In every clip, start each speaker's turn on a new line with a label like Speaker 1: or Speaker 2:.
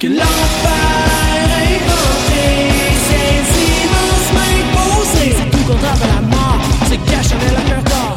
Speaker 1: que l'enfer est compté. Ces immenses mains c'est tout contraire la mort, c'est caché avec la cœur d'or.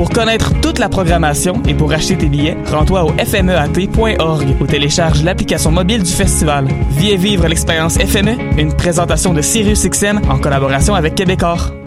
Speaker 2: Pour connaître toute la programmation et pour acheter tes billets, rends-toi au fmeat.org ou télécharge l'application mobile du festival. Viens vivre l'expérience FME, une présentation de Sirius XM en collaboration avec Québecor.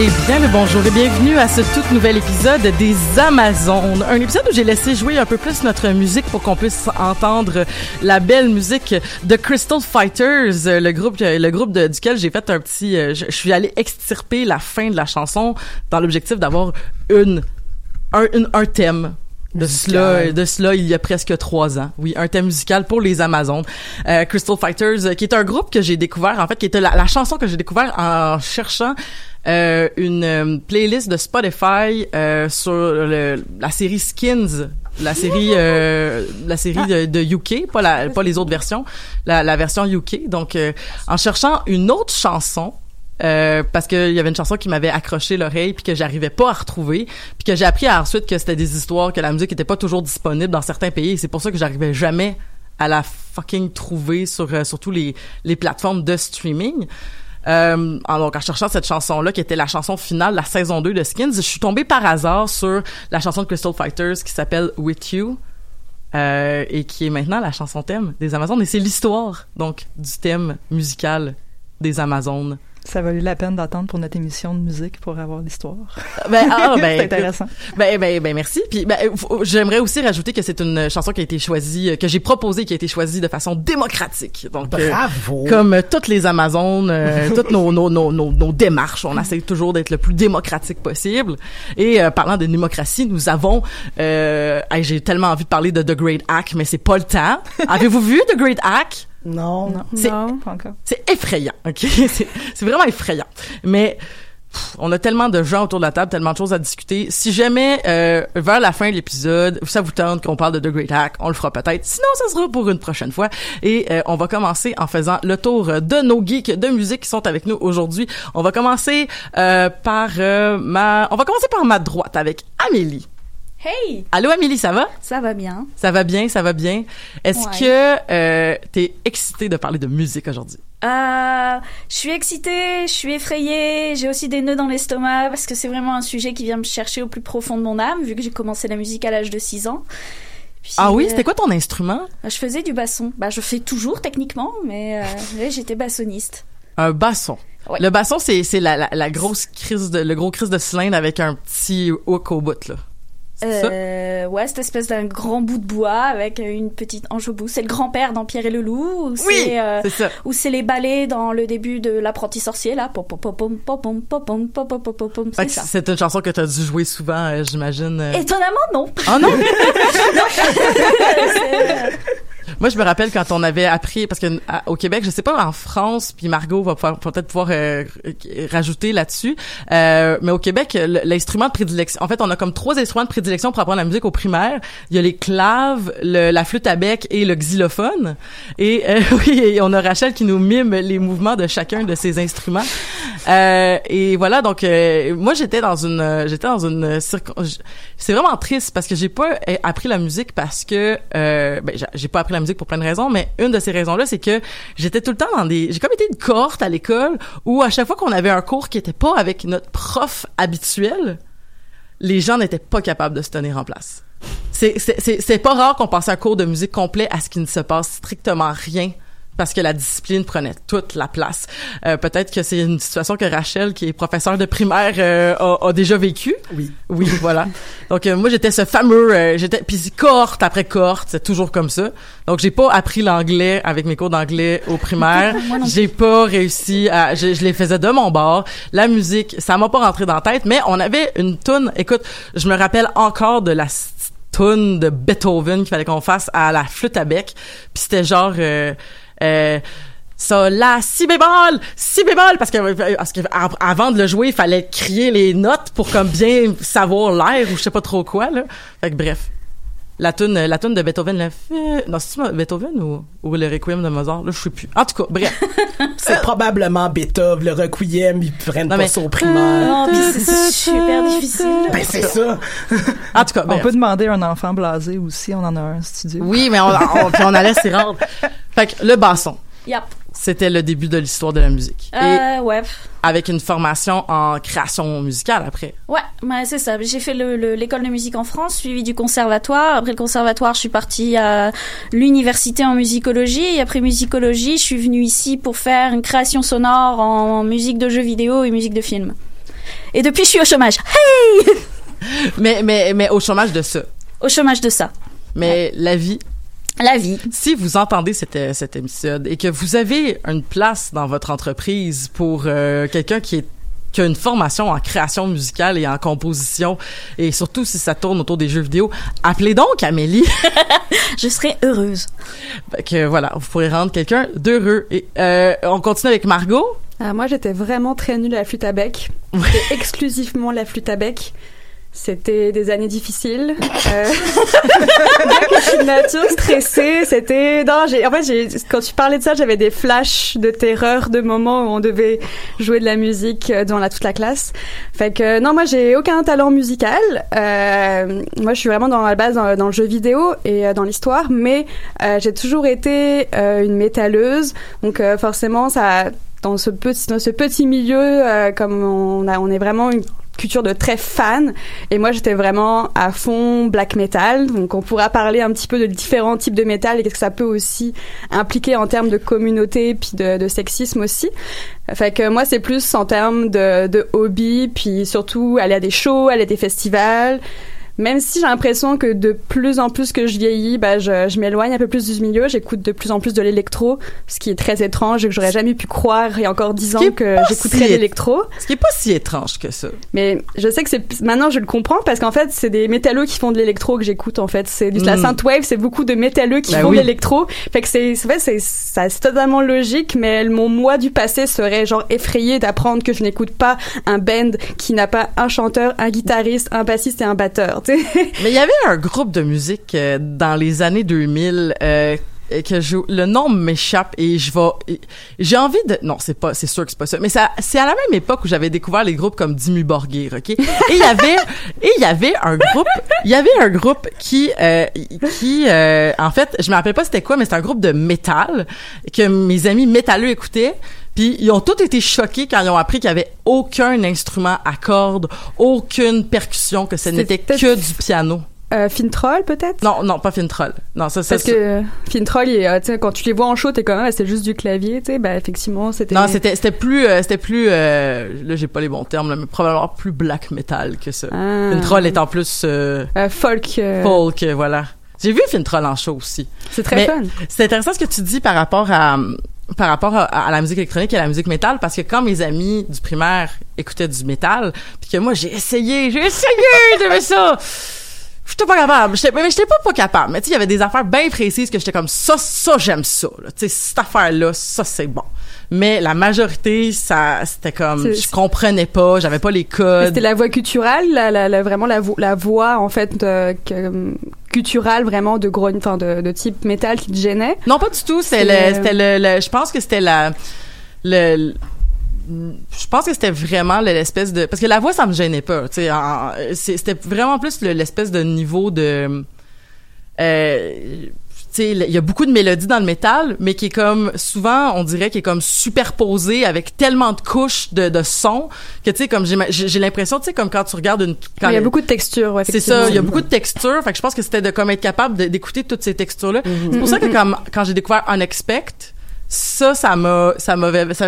Speaker 3: Et bien le bonjour et bienvenue à ce tout nouvel épisode des Amazones. Un épisode où j'ai laissé jouer un peu plus notre musique pour qu'on puisse entendre la belle musique de Crystal Fighters, le groupe, le groupe duquel j'ai fait un petit, euh, je, suis allé extirper la fin de la chanson dans l'objectif d'avoir une, un, une- un thème. De cela, de cela, il y a presque trois ans. Oui, un thème musical pour les Amazones. Euh, Crystal Fighters, euh, qui est un groupe que j'ai découvert, en fait, qui était la, la chanson que j'ai découvert en cherchant euh, une euh, playlist de Spotify euh, sur le- la série Skins, la série, euh, la série de, de UK, pas la, pas les autres versions, la, la version UK. Donc, euh, en cherchant une autre chanson. Euh, parce qu'il y avait une chanson qui m'avait accroché l'oreille puis que j'arrivais pas à retrouver puis que j'ai appris ensuite que c'était des histoires que la musique était pas toujours disponible dans certains pays et c'est pour ça que j'arrivais jamais à la fucking trouver sur euh, sur tous les les plateformes de streaming euh, donc, en cherchant cette chanson-là, qui était la chanson finale de la saison 2 de Skins, je suis tombée par hasard sur la chanson de Crystal Fighters qui s'appelle With You, euh, et qui est maintenant la chanson thème des Amazones. Et c'est l'histoire, donc, du thème musical des Amazones.
Speaker 4: Ça valut la peine d'attendre pour notre émission de musique pour avoir l'histoire.
Speaker 3: Ben, ah, ben,
Speaker 4: c'est intéressant.
Speaker 3: Ben, ben, ben, merci. Puis, ben, euh, j'aimerais aussi rajouter que c'est une chanson qui a été choisie, euh, que j'ai proposée, qui a été choisie de façon démocratique. Donc, euh,
Speaker 1: Bravo!
Speaker 3: comme toutes les Amazones, euh, toutes nos, nos, nos, nos, nos démarches, on essaie toujours d'être le plus démocratique possible. Et euh, parlant de démocratie, nous avons, euh, hey, j'ai tellement envie de parler de The Great Hack, mais c'est pas le temps. Avez-vous vu The Great Hack?
Speaker 1: Non.
Speaker 4: Non,
Speaker 3: C'est-
Speaker 4: non, pas encore.
Speaker 3: C'est effrayant, ok? C'est c'est vraiment effrayant. Mais pff, on a tellement de gens autour de la table, tellement de choses à discuter. Si jamais euh, vers la fin de l'épisode, ça vous tente qu'on parle de The Great Hack, on le fera peut-être. Sinon, ça sera pour une prochaine fois. Et euh, on va commencer en faisant le tour de nos geeks de musique qui sont avec nous aujourd'hui. On va commencer euh, par euh, ma, on va commencer par ma droite avec Amélie.
Speaker 5: Hey!
Speaker 3: Allô Amélie, ça va?
Speaker 5: Ça va bien.
Speaker 3: Ça va bien, ça va bien. Est-ce
Speaker 5: Ouais.
Speaker 3: que euh, t'es excitée de parler de musique aujourd'hui?
Speaker 5: Euh, je suis excitée, je suis effrayée, j'ai aussi des nœuds dans l'estomac parce que c'est vraiment un sujet qui vient me chercher au plus profond de mon âme vu que j'ai commencé la musique à l'âge de 6 ans. Puis,
Speaker 3: Ah oui,
Speaker 5: euh,
Speaker 3: c'était quoi ton instrument?
Speaker 5: Je faisais du basson. Bah, je fais toujours techniquement, mais euh, j'étais bassoniste.
Speaker 3: Un basson.
Speaker 5: Ouais.
Speaker 3: Le basson, c'est c'est la, la, la grosse crise de le gros crise de cylindre avec un petit hook au bout là.
Speaker 5: Euh, ouais, cette espèce d'un grand bout de bois avec une petite ange au bout. C'est le grand-père dans Pierre et le Loup. Ou
Speaker 3: oui,
Speaker 5: c'est
Speaker 3: ça.
Speaker 5: Ou c'est les ballets dans le début de L'apprenti sorcier, là. C'est
Speaker 3: une chanson que tu as dû jouer souvent, j'imagine.
Speaker 5: Étonnamment, non.
Speaker 3: Oh non!
Speaker 5: non.
Speaker 3: Moi, je me rappelle quand on avait appris, parce que à- au Québec, je sais pas en France, puis Margot va, peut-être pouvoir euh, rajouter là-dessus, euh, mais au Québec, l'instrument de prédilection, en fait, on a comme trois instruments de prédilection pour apprendre la musique au primaire. Il y a les claves, le- la flûte à bec et le xylophone. Et euh, oui, et on a Rachel qui nous mime les mouvements de chacun de ces instruments. Euh, et voilà, donc euh, moi j'étais dans une, j'étais dans une C'est vraiment triste parce que j'ai pas euh, appris la musique parce que, ben, j'ai- pas appris musique pour plein de raisons, mais une de ces raisons-là, c'est que j'étais tout le temps dans des, j'ai comme été une cohorte à l'école où à chaque fois qu'on avait un cours qui était pas avec notre prof habituel, les gens n'étaient pas capables de se tenir en place. C'est pas rare qu'on passe un cours de musique complet à ce qu'il ne se passe strictement rien parce que la discipline prenait toute la place. Euh, peut-être que c'est une situation que Rachel, qui est professeure de primaire, euh, a, a déjà vécu.
Speaker 6: Oui.
Speaker 3: Oui, voilà. Donc euh, moi j'étais ce fameux, euh, j'étais puis cohorte après cohorte, c'est toujours comme ça. Donc j'ai pas appris l'anglais avec mes cours d'anglais au primaire. J'ai pas réussi à, je, je les faisais de mon bord. La musique, ça m'a pas rentré dans la tête, mais on avait une tune. Écoute, je me rappelle encore de la tune de Beethoven qu'il fallait qu'on fasse à la flûte à bec. Puis c'était genre euh, ça, la, si bémol, si bémol, parce que, parce que av- avant de le jouer, il fallait crier les notes pour comme bien savoir l'air ou je sais pas trop quoi, là. Fait que bref. La tune, la tune de Beethoven, le fait, non, c'est Beethoven ou, ou le Requiem de Mozart, là, je sais plus. En tout cas, bref.
Speaker 6: C'est probablement Beethoven, le Requiem, ils prennent
Speaker 3: Non,
Speaker 6: pas
Speaker 3: mais-
Speaker 6: ça au primaire.
Speaker 5: Non, puis c'est super difficile.
Speaker 6: Ben, c'est ça.
Speaker 3: En tout cas,
Speaker 4: On
Speaker 3: bref.
Speaker 4: peut demander à un enfant blasé aussi, on en a un studio.
Speaker 3: Oui, mais on, on, on allait s'y rendre. Fait que le basson,
Speaker 5: Yep.
Speaker 3: c'était le début de l'histoire de la musique. Et
Speaker 5: Euh, ouais.
Speaker 3: avec une formation en création musicale après.
Speaker 5: Ouais, ouais, c'est ça. J'ai fait le- le- l'école de musique en France, suivi du conservatoire. Après le conservatoire, je suis partie à l'université en musicologie. Et après musicologie, je suis venue ici pour faire une création sonore en musique de jeux vidéo et musique de film. Et depuis, je suis au chômage. Hey
Speaker 3: Mais, mais, mais au chômage de ça.
Speaker 5: Au chômage de ça.
Speaker 3: Mais la vie,
Speaker 5: La vie.
Speaker 3: si vous entendez cet, cet épisode et que vous avez une place dans votre entreprise pour euh, quelqu'un qui est qui a une formation en création musicale et en composition et surtout si ça tourne autour des jeux vidéo, appelez donc Amélie.
Speaker 5: Je serai heureuse.
Speaker 3: Que voilà, vous pourrez rendre quelqu'un d'heureux. Et euh, on continue avec Margot.
Speaker 7: Euh, moi, j'étais vraiment très nulle à la flûte à bec. Exclusivement la flûte à bec. C'était des années difficiles. Euh... de nature stressée, c'était... Non, j'ai... En fait, j'ai... quand tu parlais de ça, j'avais des flashs de terreur de moments où on devait jouer de la musique euh, devant la, toute la classe. Fait que non, moi, j'ai aucun talent musical. Euh... Moi, je suis vraiment dans la base dans, dans le jeu vidéo et euh, dans l'histoire, mais euh, j'ai toujours été une métalleuse. Donc forcément, ça dans ce petit dans ce petit milieu comme on a on est vraiment une culture de très fan. Et moi j'étais vraiment à fond black metal. Donc on pourra parler un petit peu de différents types de métal et qu'est-ce que ça peut aussi impliquer en termes de communauté puis de, de sexisme aussi. Fait que moi c'est plus en termes de, de hobby puis surtout aller à des shows aller à des festivals même si j'ai l'impression que de plus en plus que je vieillis, bah, je, je m'éloigne un peu plus du milieu, j'écoute de plus en plus de l'électro, ce qui est très étrange et que j'aurais jamais pu croire il y a encore dix ans que j'écouterais
Speaker 3: si-
Speaker 7: l'électro.
Speaker 3: Ce qui est pas si étrange que ça.
Speaker 7: Mais je sais que c'est maintenant je le comprends parce qu'en fait c'est des métalleux qui font de l'électro que j'écoute en fait. C'est de la
Speaker 3: Mm.
Speaker 7: synthwave, c'est beaucoup de métalleux qui
Speaker 3: Ben
Speaker 7: font
Speaker 3: oui.
Speaker 7: de l'électro. Fait que c'est en fait c'est ça c'est totalement logique, mais mon moi du passé serait genre effrayé d'apprendre que je n'écoute pas un band qui n'a pas un chanteur, un guitariste, un bassiste et un batteur. Tu sais.
Speaker 3: Mais il y avait un groupe de musique euh, dans les années 2000 euh, que je, le nom m'échappe et je vais j'ai envie de non c'est pas c'est sûr que c'est pas ça mais ça c'est à la même époque où j'avais découvert les groupes comme Dimmu Borgir ok? Et il y avait et il y avait un groupe il y avait un groupe qui euh, qui euh, en fait je me rappelle pas c'était quoi mais c'est un groupe de métal que mes amis métalleux écoutaient puis ils ont tous été choqués quand ils ont appris qu'il y avait aucun instrument à cordes, aucune percussion, que ce n'était que du piano.
Speaker 7: Euh, Fintroll peut-être?
Speaker 3: Non, non, pas Fintroll. Non, ça,
Speaker 7: Parce que Fintroll, il, euh, quand tu les vois en show, t'es quand même, c'est juste du clavier, tu sais, bah effectivement, c'était.
Speaker 3: Non, c'était c'était plus euh, c'était plus euh, là j'ai pas les bons termes là, mais probablement plus black metal que ça.
Speaker 7: Ah.
Speaker 3: Fintroll est en plus euh,
Speaker 7: Euh, folk.
Speaker 3: folk, voilà. J'ai vu Fintroll en show aussi.
Speaker 7: C'est très
Speaker 3: Mais
Speaker 7: fun.
Speaker 3: C'est intéressant ce que tu dis par rapport à par rapport à, à la musique électronique et à la musique métal parce que quand mes amis du primaire écoutaient du métal puis que moi j'ai essayé j'ai essayé de faire ça j'étais pas capable. J'étais mais j'étais pas pas capable. Mais tu sais il y avait des affaires bien précises que j'étais comme ça ça j'aime ça tu sais cette affaire là ça c'est bon. Mais la majorité ça c'était comme je comprenais pas j'avais pas les codes.
Speaker 7: C'était la voix culturelle, la, la, la- vraiment la, vo- la voix en fait de, que, culturelle vraiment de gros, enfin de, de type métal qui te gênait.
Speaker 3: Non, pas du tout. C'était le,
Speaker 7: le,
Speaker 3: le- je pense que c'était la, le, je pense que c'était vraiment le- l'espèce de, parce que la voix, ça me gênait pas. Tu sais, c'était vraiment plus le- l'espèce de niveau de, euh, tu sais, il y a beaucoup de mélodies dans le métal, mais qui est comme souvent, on dirait, qui est comme superposé avec tellement de couches de, de sons que tu sais, comme j'ai l'impression, tu sais, comme quand tu regardes une, quand
Speaker 7: il y a beaucoup de textures, ouais,
Speaker 3: c'est ça, il y a beaucoup de textures. Fait que je pense que c'était de comme être capable d'écouter toutes ces textures-là.
Speaker 7: Mhm.
Speaker 3: C'est pour ça que quand, quand j'ai découvert Unexpect, ça, ça m'a, ça m'avait, ça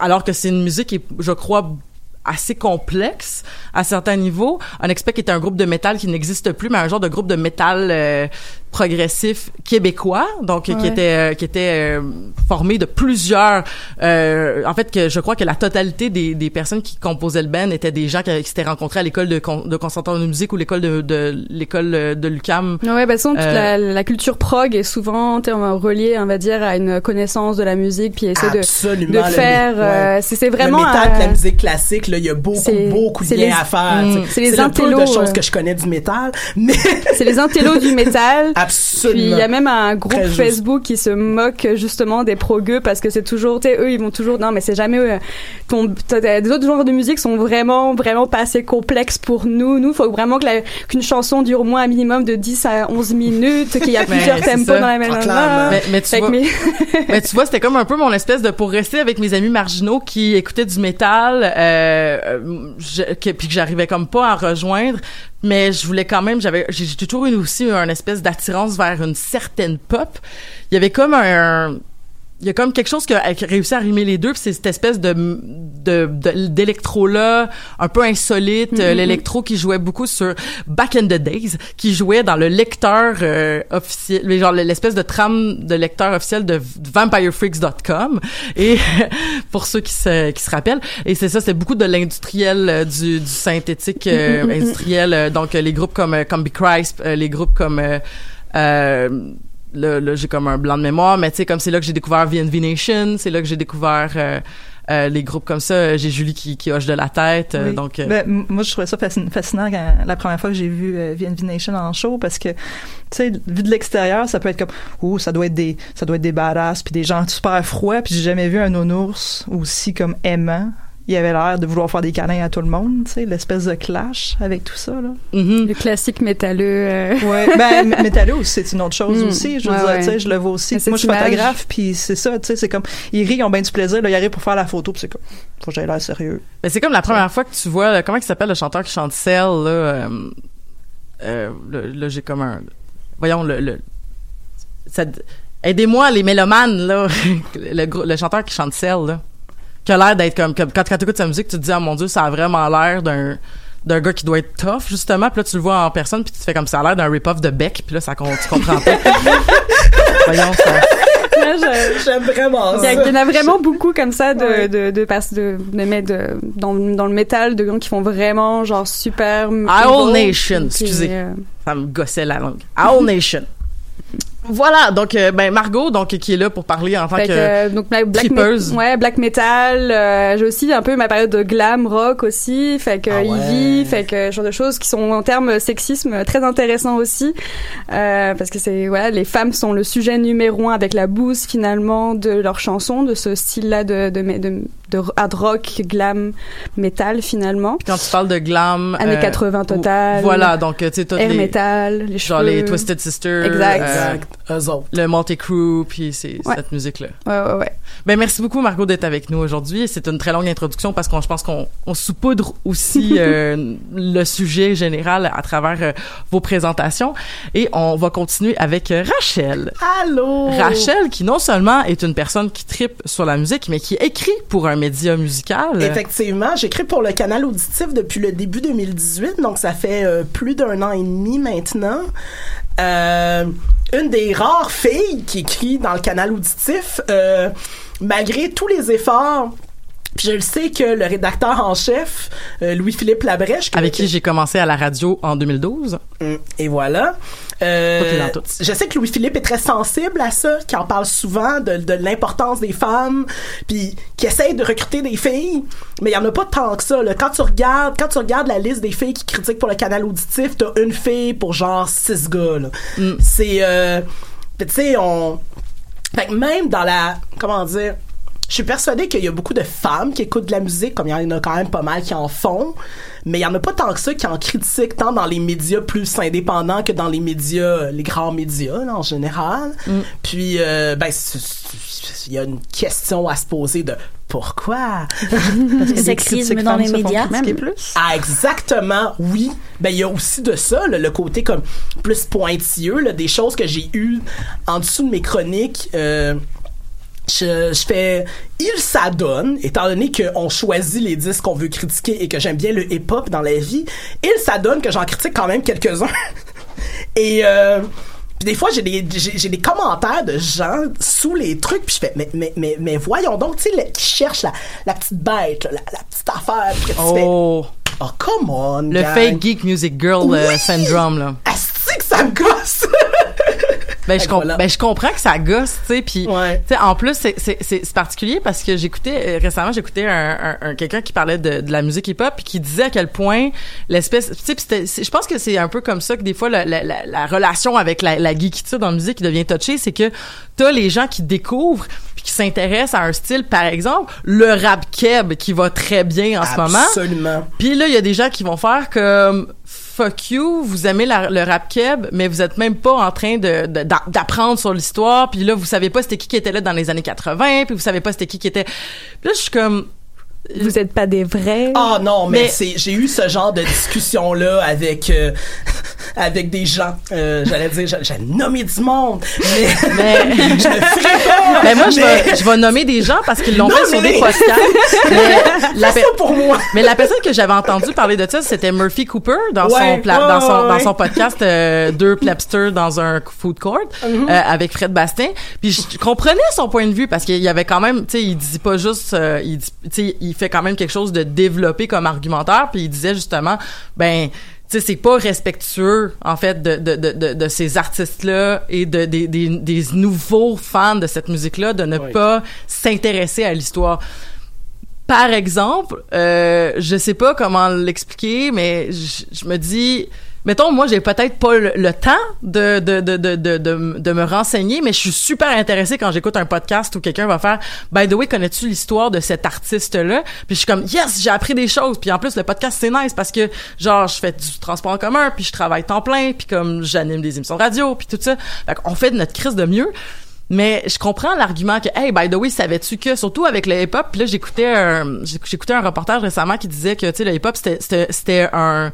Speaker 3: alors que c'est une musique qui est, je crois, assez complexe à certains niveaux. Unexpect était un groupe de métal qui n'existe plus, mais un genre de groupe de métal euh, progressif québécois, donc qui
Speaker 7: Ouais.
Speaker 3: était euh, qui était euh, formé de plusieurs. euh, en fait, que je crois que la totalité des, des personnes qui composaient le band étaient des gens qui, qui s'étaient rencontrés à l'école de, con- de conservatoire de musique ou l'école de, de l'école euh, de l'UCAM.
Speaker 7: Ouais, bah, toute
Speaker 3: Euh,
Speaker 7: la, la culture prog est souvent reliée, on va dire, à une connaissance de la musique, puis essayer de,
Speaker 6: Absolument,
Speaker 7: de faire.
Speaker 6: mé-
Speaker 7: euh,
Speaker 6: ouais.
Speaker 7: c'est c'est vraiment.
Speaker 6: le métal,
Speaker 7: euh,
Speaker 6: la musique classique, là, il y a beaucoup,
Speaker 7: c'est-
Speaker 6: beaucoup de
Speaker 7: c'est
Speaker 6: liens
Speaker 7: les-
Speaker 6: à faire.
Speaker 7: Mm.
Speaker 6: tu sais.
Speaker 7: C'est les
Speaker 6: le peu de
Speaker 7: intellos,
Speaker 6: choses que je connais du métal, mais
Speaker 7: c'est les intellos du métal.
Speaker 6: Absolument.
Speaker 7: Puis il y a même un groupe. Facebook qui se moque justement des progueux parce que c'est toujours, tu sais, eux ils vont toujours, non mais c'est jamais eux. Ton, des autres genres de musique sont vraiment, vraiment pas assez complexes pour nous. Nous, faut vraiment que la- qu'une chanson dure au moins un minimum de 10 à 11 minutes, qu'il y a plusieurs tempos
Speaker 3: ça.
Speaker 7: dans la même
Speaker 3: Ah, clairement. Mais- mais tu vois-
Speaker 7: mes-
Speaker 3: mais tu vois, c'était comme un peu mon espèce de pour rester avec mes amis marginaux qui écoutaient du métal, euh, euh, je- que- puis que j'arrivais comme pas à rejoindre. Mais je voulais quand même, j'avais, j'ai toujours eu aussi une espèce d'attirance vers une certaine pop. Il y avait comme un, il y a comme quelque chose qui a, réussi à rimer les deux, puis c'est cette espèce de d'électro là, un peu insolite,
Speaker 7: Mhm.
Speaker 3: l'électro qui jouait beaucoup sur Back in the Days, qui jouait dans le lecteur euh, officiel, genre l'espèce de trame de lecteur officiel de vampirefreaks.com et pour ceux qui se qui se rappellent et c'est ça c'est beaucoup de l'industriel euh, du, du synthétique euh,
Speaker 7: Mhm, mhm, mhm.
Speaker 3: industriel donc les groupes comme Combi euh, les groupes comme euh, euh, là, là, j'ai comme un blanc de mémoire, mais tu sais, comme c'est là que j'ai découvert VNV Nation, c'est là que j'ai découvert euh, euh, les groupes comme ça. J'ai Julie qui, qui hoche de la tête, euh,
Speaker 4: Oui.
Speaker 3: donc... euh,
Speaker 4: Ben, moi, je trouvais ça fascin- fascinant quand- la première fois que j'ai vu euh, VNV Nation en show parce que, tu sais, vu de l'extérieur, ça peut être comme, oh, ça doit être des, ça doit être des badass puis des gens super froids puis j'ai jamais vu un nounours aussi comme aimant. Il avait l'air de vouloir faire des câlins à tout le monde, tu sais, l'espèce de clash avec tout ça, là.
Speaker 7: Le classique métalleux. euh.
Speaker 4: Ouais, ben métalleux aussi, c'est une autre chose
Speaker 7: Mm.
Speaker 4: aussi. Je veux
Speaker 7: Ouais,
Speaker 4: dire,
Speaker 7: ouais.
Speaker 4: tu sais, je le vois aussi. Moi, je suis photographe, puis c'est ça, tu sais, c'est comme ils rient, ils ont bien du plaisir, là, ils arrivent pour faire la photo, puis c'est comme faut que j'aille l'air sérieux.
Speaker 3: Mais c'est comme la première fois que tu vois, là, comment il s'appelle le chanteur qui chante Cell, là, euh, euh, là, là, j'ai comme un, voyons, le, le ça- aidez-moi les mélomanes, là, le, le chanteur qui chante Cell, là, qui a l'air d'être comme, comme quand, quand tu écoutes sa musique, tu te dis, ah mon dieu, ça a vraiment l'air d'un, d'un gars qui doit être tough, justement, puis là, tu le vois en personne, puis tu te fais comme ça a l'air d'un rip-off de Beck, puis là, ça, tu comprends pas. voyons, ça.
Speaker 6: J'aime vraiment
Speaker 7: Il y, a-
Speaker 6: ça.
Speaker 7: il y en a vraiment beaucoup comme ça de
Speaker 6: Ouais.
Speaker 7: de de, de, de, mettre de- dans dans le métal de gens qui font vraiment genre super
Speaker 3: Owl Nation, excusez.
Speaker 7: euh,
Speaker 3: Ça me gossait la langue. Owl Nation. Voilà, donc euh, ben Margot, donc qui est là pour parler en tant
Speaker 7: Fait
Speaker 3: que,
Speaker 7: que, euh, donc la black ouais black metal euh, j'ai aussi un peu ma période de glam rock aussi fait que
Speaker 6: Ah ouais.
Speaker 7: Ivy fait que ce genre de choses qui sont en termes sexisme très intéressants aussi euh, parce que c'est voilà les femmes sont le sujet numéro un avec la bouse finalement de leurs chansons de ce style là de de, de, de hard rock glam metal finalement
Speaker 3: Puis quand tu parles de glam
Speaker 7: années
Speaker 3: euh,
Speaker 7: 80 total
Speaker 3: Voilà, donc euh, tu sais les
Speaker 7: metal les
Speaker 3: genre
Speaker 7: cheveux
Speaker 3: les Twisted Sisters,
Speaker 7: Exact.
Speaker 3: euh,
Speaker 6: Exact. Eux autres.
Speaker 3: le Multi Crew, puis c'est
Speaker 7: Ouais.
Speaker 3: cette musique là.
Speaker 7: ouais ouais ouais
Speaker 3: Ben merci beaucoup Margot d'être avec nous aujourd'hui. C'est une très longue introduction parce qu'on je pense qu'on on saupoudre aussi euh, le sujet général à travers euh, vos présentations et on va continuer avec euh, Rachel.
Speaker 6: Allô?
Speaker 3: Rachel qui non seulement est une personne qui tripe sur la musique mais qui écrit pour un média musical.
Speaker 6: Effectivement, j'écris pour le canal auditif depuis le début 2018, donc ça fait euh, plus d'un an et demi maintenant. Euh, une des rares filles qui écrit dans le canal auditif, euh, malgré tous les efforts. Puis je le sais que le rédacteur en chef, euh, Louis-Philippe Labrèche,
Speaker 3: avec qui j'ai commencé à la radio en 2012.
Speaker 6: Mm, Et voilà. Euh, je sais que Louis-Philippe est très sensible à ça, qui en parle souvent de, de l'importance des femmes, puis qui essaye de recruter des filles, mais il y en a pas tant que ça. Là. Quand tu regardes, quand tu regardes la liste des filles qui critiquent pour le canal auditif, t'as une fille pour genre six gars.
Speaker 3: Mm.
Speaker 6: C'est, euh, tu sais, on, fait que même dans la, comment dire, je suis persuadée qu'il y a beaucoup de femmes qui écoutent de la musique, comme il y en a quand même pas mal qui en font, mais il y en a pas tant que ça qui en critiquent tant dans les médias plus indépendants que dans les médias, les grands médias là, en général. Puis, euh, ben, il y a une question à se poser de pourquoi?
Speaker 4: Des
Speaker 5: Sexisme dans les médias?
Speaker 4: critiquer plus.
Speaker 6: Ah, exactement, oui. Ben, il y a aussi de ça, là, le côté comme plus pointilleux, là, des choses que j'ai eues en dessous de mes chroniques. euh, je, je fais il s'adonne étant donné qu'on choisit les disques qu'on veut critiquer et que j'aime bien le hip-hop dans la vie il s'adonne que j'en critique quand même quelques-uns et euh, puis des fois j'ai des j'ai, des commentaires de gens sous les trucs puis je fais mais mais mais, mais voyons donc tu sais qui cherche la, la petite bête la, la petite affaire puis que tu fais
Speaker 3: Oh,
Speaker 6: oh come on
Speaker 3: le
Speaker 6: gang.
Speaker 3: fake geek music girl euh,
Speaker 6: Oui!
Speaker 3: syndrome là.
Speaker 6: Asti que ça me gosse
Speaker 3: Ben je, com-
Speaker 6: voilà.
Speaker 3: ben je comprends que ça gosse, tu sais, puis
Speaker 6: Ouais.
Speaker 3: tu sais en plus c'est particulier parce que j'écoutais euh, récemment j'écoutais un, un, un- quelqu'un qui parlait de, de la musique hip-hop puis qui disait à quel point l'espèce tu sais je pense que c'est un peu comme ça que des fois la, la, la, la relation avec la, la geekitude en musique qui devient touchée, c'est que t'as les gens qui découvrent puis qui s'intéressent à un style par exemple le rap keb qui va très bien en ce moment
Speaker 6: absolument
Speaker 3: puis là, il y a des gens qui vont faire comme fuck you, vous aimez le rap keb, mais vous êtes même pas en train d'apprendre sur l'histoire. Puis là, vous savez pas c'était qui qui était là dans les années 80, puis vous savez pas c'était qui qui était. Puis là, je suis comme
Speaker 7: vous êtes pas des vrais?
Speaker 6: Ah non, mais,
Speaker 3: Mais-
Speaker 6: c'est j'ai eu ce genre de discussion là avec euh, avec des gens. Euh, J'allais dire, j'a- j'ai nommé du monde, mais,
Speaker 3: Mais-
Speaker 6: je pas.
Speaker 3: ben moi, je
Speaker 6: mais-
Speaker 3: vais, je vais nommer des gens parce qu'ils l'ont fait sur
Speaker 6: mais-
Speaker 3: des podcasts. mais, la pe-
Speaker 6: ça pour moi.
Speaker 3: mais la personne que j'avais entendu parler de ça, c'était Murphy Cooper dans
Speaker 6: Ouais,
Speaker 3: son pla-
Speaker 6: ouais,
Speaker 3: dans son
Speaker 6: ouais,
Speaker 3: dans son podcast euh, deux plebsters dans un food court euh, avec Fred Bastien. Puis je comprenais son point de vue parce qu'il y avait quand même, tu sais, il dit pas juste, euh, il dit- il fait quand même quelque chose de développé comme argumentaire. Puis il disait justement, ben tu sais, c'est pas respectueux, en fait, de, de, de, de, ces artistes-là et de, des, des, des nouveaux fans de cette musique-là de ne
Speaker 6: Oui.
Speaker 3: pas s'intéresser à l'histoire. Par exemple, euh, je sais pas comment l'expliquer, mais je me dis, mettons, moi, j'ai peut-être pas le, temps de de, de, de, de, me renseigner, mais je suis super intéressée quand j'écoute un podcast où quelqu'un va faire « By the way, connais-tu l'histoire de cet artiste-là? » Puis je suis comme « Yes, j'ai appris des choses! » Puis en plus, le podcast, c'est nice parce que, genre, je fais du transport en commun, puis je travaille temps plein, puis comme j'anime des émissions de radio, puis tout ça. Fait qu'on fait de notre crise de mieux. Mais je comprends l'argument que hey by the way savais-tu que surtout avec le hip hop puis là j'écoutais un j'écoutais un reportage récemment qui disait que tu sais le hip hop c'était c'était un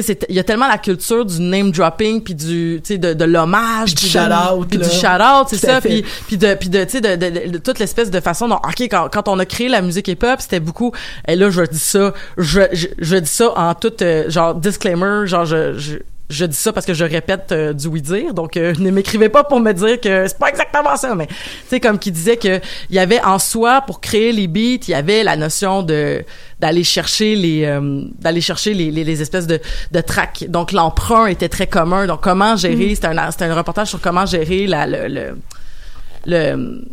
Speaker 3: tu sais il y a tellement la culture du name dropping puis du tu sais de, de l'hommage
Speaker 6: Du
Speaker 3: puis de-
Speaker 6: shout-out,
Speaker 3: puis
Speaker 6: là.
Speaker 3: du shout out c'est ça puis puis de puis de tu sais de, de, de- toute l'espèce de façon dont ok quand, quand on a créé la musique hip hop c'était beaucoup et là je dis ça je, je je dis ça en tout euh, genre disclaimer genre je, je je dis ça parce que je répète euh, du oui dire donc euh, ne m'écrivez pas pour me dire que c'est pas exactement ça mais tu sais comme qui disait que il y avait en soi pour créer les beats il y avait la notion de d'aller chercher les euh, d'aller chercher les, les, les espèces de de tracks. Donc l'emprunt était très commun. Donc comment gérer
Speaker 7: Mm.
Speaker 3: c'était un c'était un reportage sur comment gérer la le le, le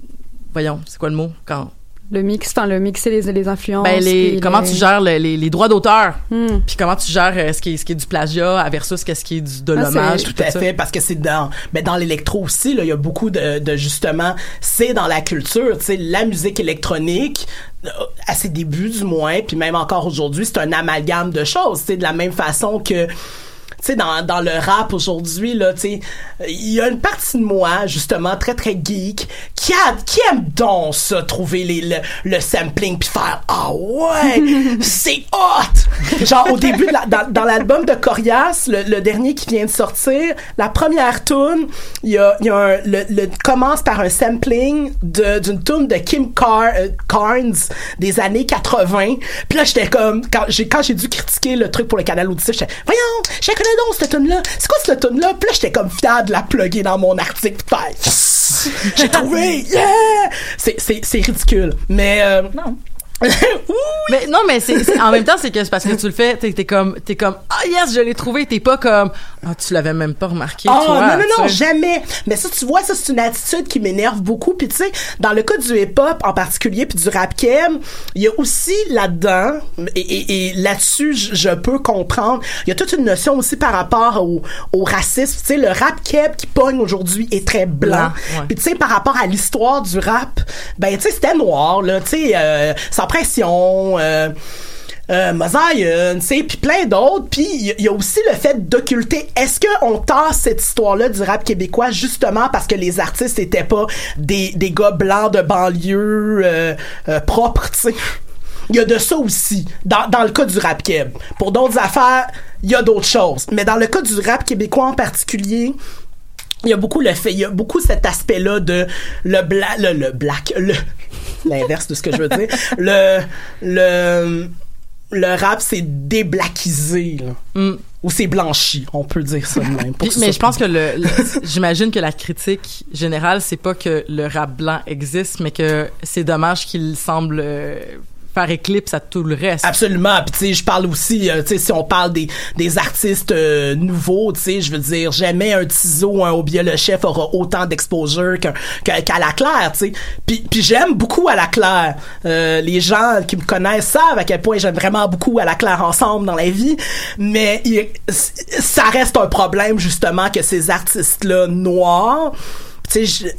Speaker 3: voyons c'est quoi le mot? Quand
Speaker 7: Le mix, enfin le mixer les, les influences.
Speaker 3: ben les comment
Speaker 7: les-
Speaker 3: tu gères le- les, les droits d'auteur?
Speaker 7: Hmm.
Speaker 3: puis comment tu gères euh, ce qui est ce qui est du plagiat versus qu'est-ce qui est du de
Speaker 6: Ah,
Speaker 3: l'hommage
Speaker 6: tout à
Speaker 3: ça?
Speaker 6: fait parce que c'est dans mais dans l'électro aussi là il y a beaucoup de, de justement c'est dans la culture tu sais la musique électronique euh, à ses débuts du moins puis même encore aujourd'hui c'est un amalgame de choses c'est de la même façon que sais, dans, dans le rap aujourd'hui, là, tu sais, il y a une partie de moi, justement, très, très geek, qui, a, qui aime donc ça, trouver les, le, le sampling, puis faire « Ah ouais, c'est hot! » Genre, au début, de la- dans, dans l'album de Corias, le, le dernier qui vient de sortir, la première tune, il y a, il y a un, le, le- commence par un sampling de- d'une tune de Kim Car, euh, Carnes des années 80. Puis là, j'étais comme, quand j'ai, quand j'ai dû critiquer le truc pour le canal auditif, j'étais, voyons, je connais donc, cette tune-là. C'est quoi cette tune-là? Puis là, j'étais comme fier de la plugger dans mon article. J'ai trouvé! Yeah! C'est, c'est, c'est ridicule. Mais, euh, non.
Speaker 3: Mais non, mais c'est en même temps, c'est que c'est parce que tu le fais, t'es t'es comme t'es comme ah yes, je l'ai trouvé. T'es pas comme ah tu l'avais même pas remarqué. Toi,
Speaker 6: non non non
Speaker 3: sais.
Speaker 6: jamais. Mais ça tu vois ça c'est une attitude qui m'énerve beaucoup puis tu sais dans le cas du hip hop en particulier puis du rap keb, il y a aussi là-dedans et, et, et là-dessus je, je peux comprendre, il y a toute une notion aussi par rapport au, au racisme, tu sais le rap keb qui pogne aujourd'hui est très blanc.
Speaker 3: Ouais.
Speaker 6: Puis tu sais par rapport à l'histoire du rap, ben tu sais c'était noir là, tu sais euh, sans pression euh, euh, Mosaïen, tu puis plein d'autres. Puis il y, a aussi le fait d'occulter. Est-ce qu'on tasse cette histoire-là du rap québécois justement parce que les artistes étaient pas des, des gars blancs de banlieue euh, euh, propres, tu sais? Il y a de ça aussi, dans, dans le cas du rap keb. Pour d'autres affaires, il y a d'autres choses. Mais dans le cas du rap québécois en particulier, il y a beaucoup le fait, il y a beaucoup cet aspect-là de le black, le, le black, le, l'inverse de ce que je veux dire. Le, le, le rap, c'est déblackisé, là. Ou c'est blanchi, on peut dire ça même. pour
Speaker 3: Puis- mais je pense que le, le- j'imagine que la critique générale, c'est pas que le rap blanc existe, mais que c'est dommage qu'il semble euh, faire éclipse à tout le reste.
Speaker 6: Absolument. Puis tu sais, je parle aussi, euh, tu sais, si on parle des, des artistes euh, nouveaux, tu sais, je veux dire, jamais un Tizo un Obia le chef aura autant d'exposure qu'à la Claire, tu sais. Puis, puis j'aime beaucoup à la Claire. Euh, les gens qui me connaissent savent à quel point j'aime vraiment beaucoup à la Claire ensemble dans la vie. Mais il- ça reste un problème justement que ces artistes-là noirs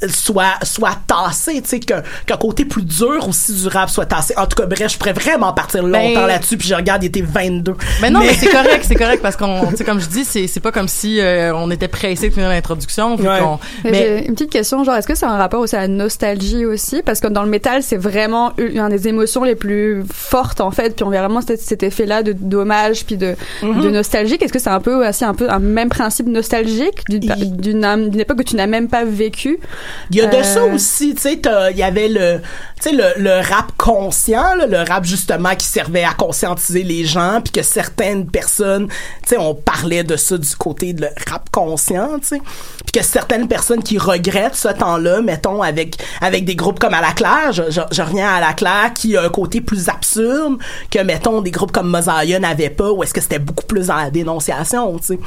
Speaker 6: soit, soit tassé, tu sais, qu'un côté plus dur aussi du rap soit tassé. En tout cas, bref, je pourrais vraiment partir longtemps
Speaker 3: Ben-
Speaker 6: là-dessus, puis je regarde, il était 22.
Speaker 3: Mais non, mais, c'est correct, c'est correct parce qu'on, tu sais, comme je dis, c'est c'est pas comme si euh, on était pressé de finir l'introduction.
Speaker 6: Ouais.
Speaker 3: qu'on-
Speaker 7: Mais une petite question, genre, est-ce que c'est un rapport aussi à la nostalgie aussi? Parce que dans le métal, c'est vraiment une des émotions les plus fortes, en fait, puis on verra vraiment cet, cet effet-là de d'hommage puis de,
Speaker 6: Mhm.
Speaker 7: de nostalgique. Est-ce que c'est un peu aussi un peu un même principe nostalgique d'une d'une âme- d'une époque que tu n'as même pas vécu?
Speaker 6: Il y a de
Speaker 7: Euh,
Speaker 6: ça aussi, tu sais, il y avait le, tu sais, le, le rap conscient, là, le rap justement qui servait à conscientiser les gens, puis que certaines personnes, tu sais, on parlait de ça du côté de le rap conscient, tu sais, puis que certaines personnes qui regrettent ce temps-là, mettons avec avec des groupes comme à la Claire, je, je, je reviens à la Claire qui a un côté plus absurde que mettons des groupes comme Mosaïen n'avaient pas, ou est-ce que c'était beaucoup plus dans la dénonciation, tu sais.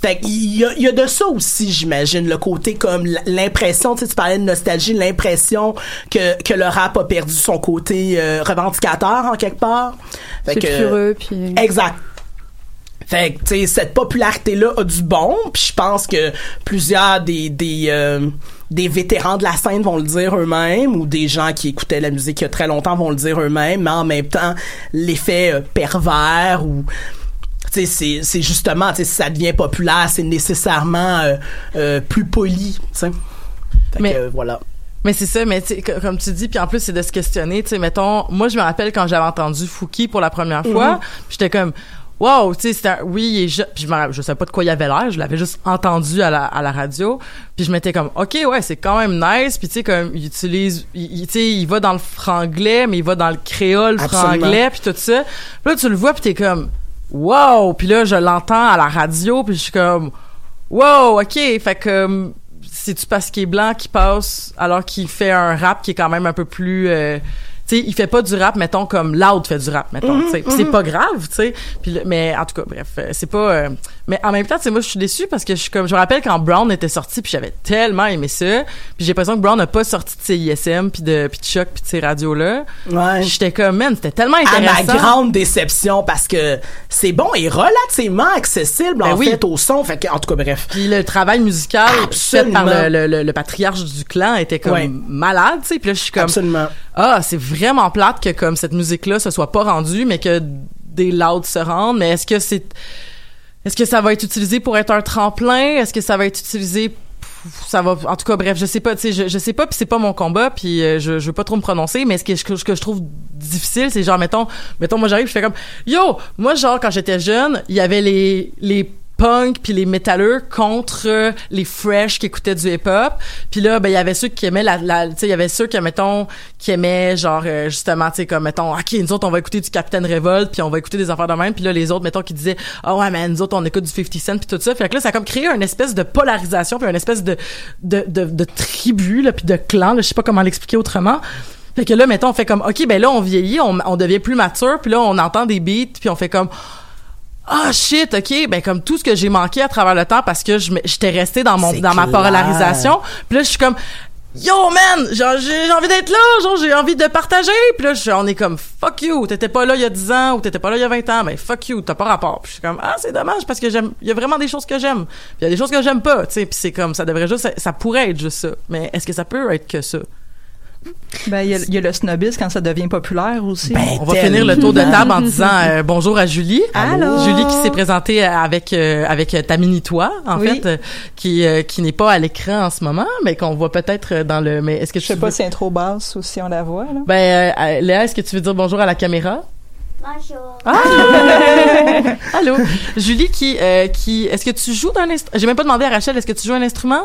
Speaker 6: Fait qu'il y a, il y a de ça aussi, j'imagine, le côté comme l- l'impression, tu sais, tu parlais de nostalgie, l'impression que, que le rap a perdu son côté euh, revendicateur en quelque part. Fait que-
Speaker 7: Sulfureux, puis...
Speaker 6: Exact. Fait que, tu sais, cette popularité-là a du bon, puis je pense que plusieurs des, des, euh, des vétérans de la scène vont le dire eux-mêmes, ou des gens qui écoutaient la musique il y a très longtemps vont le dire eux-mêmes, mais en même temps, l'effet euh, pervers ou c'est c'est justement si ça devient populaire c'est nécessairement euh, euh, plus poli Fait
Speaker 3: Mais-
Speaker 6: que, euh, voilà
Speaker 3: Mais c'est ça, mais comme tu dis, puis en plus c'est de se questionner, tu sais, mettons, moi je me rappelle quand j'avais entendu Fouki pour la première fois,
Speaker 6: Mhm.
Speaker 3: j'étais comme, wow, tu sais, c'était, un- oui, il est je, puis je savais pas de quoi il avait l'air, je l'avais juste entendu à la, à la radio, puis je m'étais comme, ok, ouais, c'est quand même nice, puis tu sais, comme, il utilise, il, il- tu sais, il va dans le franglais, mais il va dans le créole
Speaker 6: Absolument.
Speaker 3: franglais, puis tout ça, puis là tu le vois, puis t'es comme, wow! Puis là, je l'entends à la radio, puis je suis comme, wow, ok. Fait que, euh, c'est-tu parce qu'il est blanc qui passe alors qu'il fait un rap qui est quand même un peu plus... euh, tu sais, il fait pas du rap, mettons, comme Loud fait du rap, mettons. Puis c'est pas grave, tu sais. Mais en tout cas, bref, euh, c'est pas... euh, mais en même temps, tu sais, moi, je suis déçue parce que je suis comme... Je me rappelle quand Brown était sorti, puis j'avais tellement aimé ça. Puis j'ai l'impression que Brown n'a pas sorti de ses ISM, puis de, puis de Choc, puis de ces radios-là.
Speaker 6: Ouais.
Speaker 3: J'étais comme, man, c'était tellement
Speaker 6: À
Speaker 3: intéressant.
Speaker 6: ma grande déception, parce que c'est bon et relativement accessible,
Speaker 3: Ben
Speaker 6: en
Speaker 3: oui.
Speaker 6: fait, au son. Fait que, en tout cas, bref.
Speaker 3: Puis le travail musical fait par
Speaker 6: Absolument.
Speaker 3: le, le, le- le patriarche du clan était comme
Speaker 6: Ouais.
Speaker 3: malade, tu sais. Puis là, je suis comme,
Speaker 6: Absolument.
Speaker 3: ah, c'est vraiment plate que comme cette musique-là se soit pas rendue, mais que des louds se rendent. Mais est-ce que c'est, est-ce que ça va être utilisé pour être un tremplin? Est-ce que ça va être utilisé ça va en tout cas bref je sais pas tu sais je, je sais pas puis c'est pas mon combat puis euh, je, je veux pas trop me prononcer mais ce que, ce que je trouve difficile c'est genre mettons mettons moi j'arrive je fais comme yo moi genre quand j'étais jeune il y avait les les punk puis les métalleux contre euh, les fresh qui écoutaient du hip hop puis là ben il y avait ceux qui aimaient la, la tu sais il y avait ceux qui mettons qui aimaient genre euh, justement tu sais comme mettons ok nous autres on va écouter du Captain Revolt puis on va écouter des affaires de même puis là les autres mettons qui disaient ah ouais mais nous autres on écoute du 50 Cent puis tout ça fait que là ça a comme créé une espèce de polarisation puis une espèce de de de, de tribu là puis de clan je sais pas comment l'expliquer autrement. Fait que là mettons on fait comme ok ben là on vieillit on, on devient plus mature puis là on entend des beats puis on fait comme ah shit, ok, ben comme tout ce que j'ai manqué à travers le temps parce que j'étais resté dans mon dans ma polarisation. Puis là je suis comme Yo man, j'ai envie d'être là, genre j'ai envie de partager. Puis là je- on est comme fuck you, t'étais pas là il y a 10 ans ou t'étais pas là il y a 20 ans, ben fuck you, t'as pas rapport. Puis je suis comme ah c'est dommage parce que j'aime il y a vraiment des choses que j'aime. Il y a des choses que j'aime pas, tu sais, puis c'est comme ça devrait juste ça, ça pourrait être juste ça. Mais est-ce que ça peut être que ça?
Speaker 4: Ben, il y, a- il y a le snobisme quand ça devient populaire aussi.
Speaker 6: Ben,
Speaker 3: On va finir le tour de table en disant euh, bonjour à Julie.
Speaker 4: Allô?
Speaker 3: Julie qui s'est présentée euh, avec euh, avec euh, ta mini toi en
Speaker 4: Oui.
Speaker 3: fait, euh, qui euh, qui n'est pas à l'écran en ce moment, mais qu'on voit peut-être dans le. Mais est-ce que
Speaker 4: Je sais pas
Speaker 3: veux-
Speaker 4: si elle est trop basse ou si on la voit, là.
Speaker 3: Ben Léa, est-ce que tu veux dire bonjour à la caméra?
Speaker 8: Bonjour.
Speaker 3: Ah! Allô? Julie qui euh, qui est-ce que tu joues d'un instrument J'ai même pas demandé à Rachel, est-ce que tu joues un instrument?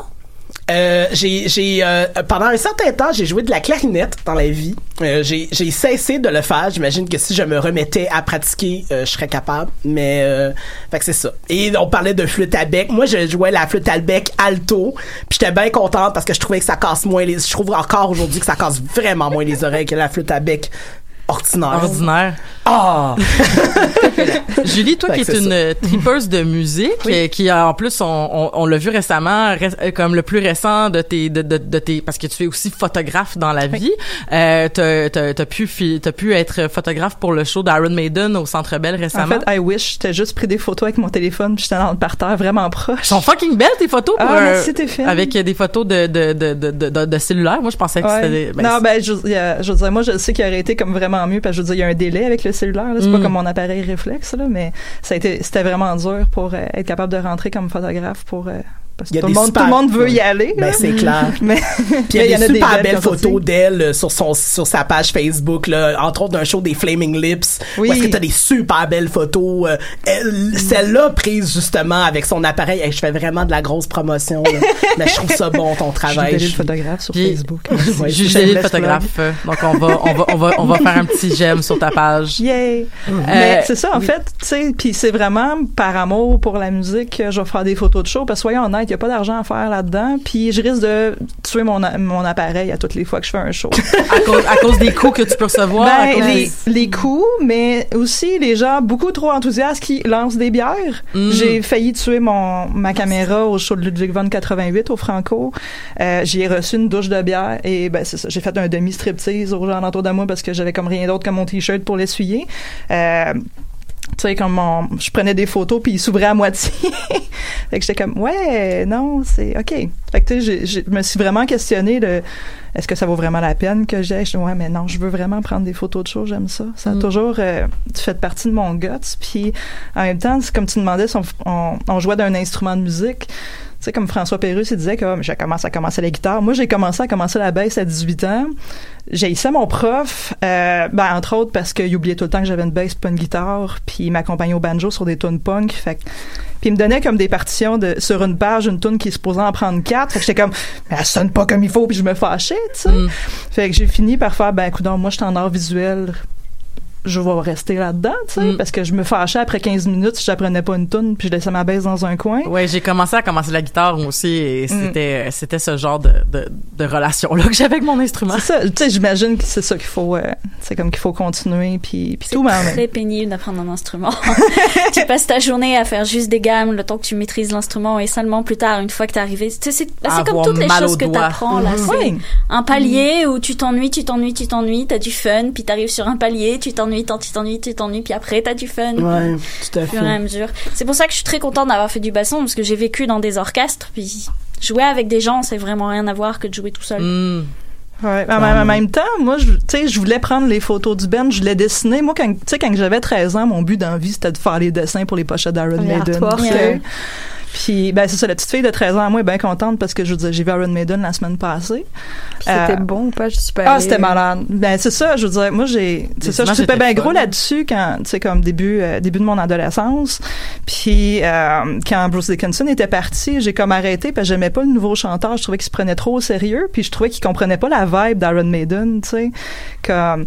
Speaker 6: Euh, j'ai, j'ai euh, pendant un certain temps, j'ai joué de la clarinette dans la vie. Euh, j'ai, cessé de le faire. J'imagine que si je me remettais à pratiquer, euh, je serais capable. Mais euh, fait que c'est ça. Et on parlait de flûte à bec. Moi, je jouais la flûte à bec alto. Puis j'étais bien contente parce que je trouvais que ça casse moins les. Je trouve encore aujourd'hui que ça casse vraiment moins les oreilles que la flûte à bec ordinaire.
Speaker 3: Ordinaire.
Speaker 6: Ah.
Speaker 3: Julie, toi qui es une
Speaker 6: ça.
Speaker 3: euh, tripeuse de musique, euh, qui a en plus, on, on, on l'a vu récemment, ré- euh, comme le plus récent de tes, de, de, de tes, parce que tu es aussi photographe dans la vie. Euh, t'as, pu, t'as pu être photographe pour le show d'Iron Maiden au Centre Bell
Speaker 4: En
Speaker 3: récemment.
Speaker 4: fait, I wish, j'étais juste pris des photos avec mon téléphone, puis j'étais dans le parterre vraiment proche.
Speaker 3: Elles sont fucking belles tes photos pour,
Speaker 4: Ah,
Speaker 3: euh,
Speaker 4: merci,
Speaker 3: avec euh, des photos de de, de, de, de, cellulaire. Moi, je pensais que
Speaker 4: Ouais.
Speaker 3: c'était ben,
Speaker 4: non, ben, je, a- je dire, moi, je sais qu'il aurait été comme vraiment mieux, parce que je veux dire, il y a un délai avec le cellulaire. C'est
Speaker 3: Mm.
Speaker 4: pas comme mon appareil réflexe, là, mais ça a été, c'était vraiment dur pour euh, être capable de rentrer comme photographe pour, euh, parce
Speaker 6: Il y
Speaker 4: que
Speaker 6: a
Speaker 4: tout le,
Speaker 6: des
Speaker 4: monde,
Speaker 6: super-
Speaker 4: tout le monde veut y aller.
Speaker 6: Ben,
Speaker 4: là.
Speaker 6: c'est clair.
Speaker 4: Mais,
Speaker 6: Puis il
Speaker 4: mais
Speaker 6: y a des super
Speaker 4: belles
Speaker 6: photos d'elle euh, sur son sur sa page Facebook là, entre autres d'un show des Flaming Lips.
Speaker 4: Oui.
Speaker 6: Est-ce que t'as des super belles photos. euh, elle- celle-là prise justement avec son appareil. Hey, je fais vraiment de la grosse promotion. là. Mais je trouve ça bon ton travail. Je-
Speaker 4: le photographe sur
Speaker 3: Puis-
Speaker 4: Facebook.
Speaker 6: Ouais,
Speaker 3: le
Speaker 6: shameless
Speaker 3: photographe. euh, Donc on va, on va, on va, on va faire un petit j'aime sur ta page.
Speaker 4: Yay!
Speaker 3: Euh,
Speaker 4: Mais c'est ça, en
Speaker 3: oui.
Speaker 4: fait, tu sais, puis c'est vraiment par amour pour la musique que je vais faire des photos de show, parce que soyons honnêtes, il n'y a pas d'argent à faire là-dedans, puis je risque de tuer mon, mon appareil à toutes les fois que je fais un show.
Speaker 3: à cause, à cause des coups que tu peux recevoir. à
Speaker 4: Ben,
Speaker 3: cause
Speaker 4: les,
Speaker 3: des-
Speaker 4: les coups, mais aussi les gens beaucoup trop enthousiastes qui lancent des bières.
Speaker 3: Mm.
Speaker 4: J'ai failli tuer mon ma caméra au show de Ludwig von 88 au Franco. Euh, J'y ai reçu une douche de bière et ben c'est ça. J'ai fait un demi striptease aux gens autour de moi parce que j'avais comme rien d'autre que mon t-shirt pour l'essuyer. Euh, tu sais, comme je prenais des photos puis il s'ouvrait à moitié. fait que j'étais comme, ouais, non, c'est OK. Fait que tu sais, j'ai- j'ai- je me suis vraiment questionné de, est-ce que ça vaut vraiment la peine que j'aille? Je dis, ouais, mais non, je veux vraiment prendre des photos de choses, j'aime ça. Ça a
Speaker 3: Mm.
Speaker 4: toujours euh, fait partie de mon guts. Puis en même temps, comme tu demandais si on, on, on jouait d'un instrument de musique. Tu sais, comme François Pérusse, il disait que oh, j'ai commencé à commencer la guitare. Moi, j'ai commencé à commencer la basse à 18 ans. J'ai essayé mon prof, euh, ben, entre autres parce qu'il oubliait tout le temps que j'avais une basse pas une guitare, puis il m'accompagnait au banjo sur des tunes punk. Fait que- puis il me donnait comme des partitions de sur une page, une tune qui se posait en prendre quatre. Fait que j'étais comme, mais elle sonne pas comme il faut, puis je me fâchais, tu sais.
Speaker 3: Mm.
Speaker 4: Fait que j'ai fini par faire, ben, écoute, moi, je suis en art visuel. Je vais rester là-dedans, tu sais,
Speaker 3: Mm.
Speaker 4: parce que je me fâchais après 15 minutes si j'apprenais pas une tune puis je laissais ma baisse dans un coin.
Speaker 3: Ouais, j'ai commencé à commencer la guitare moi aussi et
Speaker 4: Mm.
Speaker 3: c'était c'était ce genre de, de, de relation là que j'avais avec mon instrument.
Speaker 4: C'est ça, tu sais, j'imagine que c'est ça qu'il faut, euh, c'est comme qu'il faut continuer puis, puis tout, même-
Speaker 5: très pénible d'apprendre un instrument. tu passes ta journée à faire juste des gammes le temps que tu maîtrises l'instrument et seulement plus tard, une fois que t'es arrivé, tu sais, c'est bah, c'est comme toutes les choses que t'apprends là.
Speaker 4: Mhm.
Speaker 5: C'est
Speaker 4: Oui.
Speaker 5: un palier où tu t'ennuies, tu t'ennuies, tu t'ennuies, t'as du fun, puis t'arrives sur un palier, tu t'ennuies, tant tu t'ennuies, tu t'ennuies, puis après t'as du fun.
Speaker 6: Ouais, tout à
Speaker 5: Au fur et à
Speaker 6: fait.
Speaker 5: mesure. C'est pour ça que je suis très contente d'avoir fait du basson parce que j'ai vécu dans des orchestres, puis jouer avec des gens, c'est vraiment rien à voir que de jouer tout seul.
Speaker 3: Mm.
Speaker 4: Ouais, en, en même temps, moi, je- tu sais, je voulais prendre les photos du band, je voulais dessiner. Moi, quand, tu sais, quand j'avais 13 ans, mon but dans la vie, c'était de faire les dessins pour les pochettes d'Iron Maiden. Puis, ben, c'est ça, la petite fille de 13 ans, moi, est bien contente parce que, je veux dire, j'ai vu Iron Maiden la semaine passée.
Speaker 7: C'était
Speaker 4: Euh,
Speaker 7: bon ou pas? Je suis pas
Speaker 4: Ah, c'était malade. Ben, c'est ça, je veux dire, moi, j'ai, c'est ça, je
Speaker 3: étaient
Speaker 4: bien gros
Speaker 3: folles.
Speaker 4: là-dessus quand, tu sais, comme début, euh, début de mon adolescence. Puis, euh, quand Bruce Dickinson était parti, j'ai comme arrêté parce que j'aimais pas le nouveau chanteur. Je trouvais qu'il se prenait trop au sérieux. Puis, je trouvais qu'il comprenait pas la vibe d'Iron Maiden, tu sais. Comme,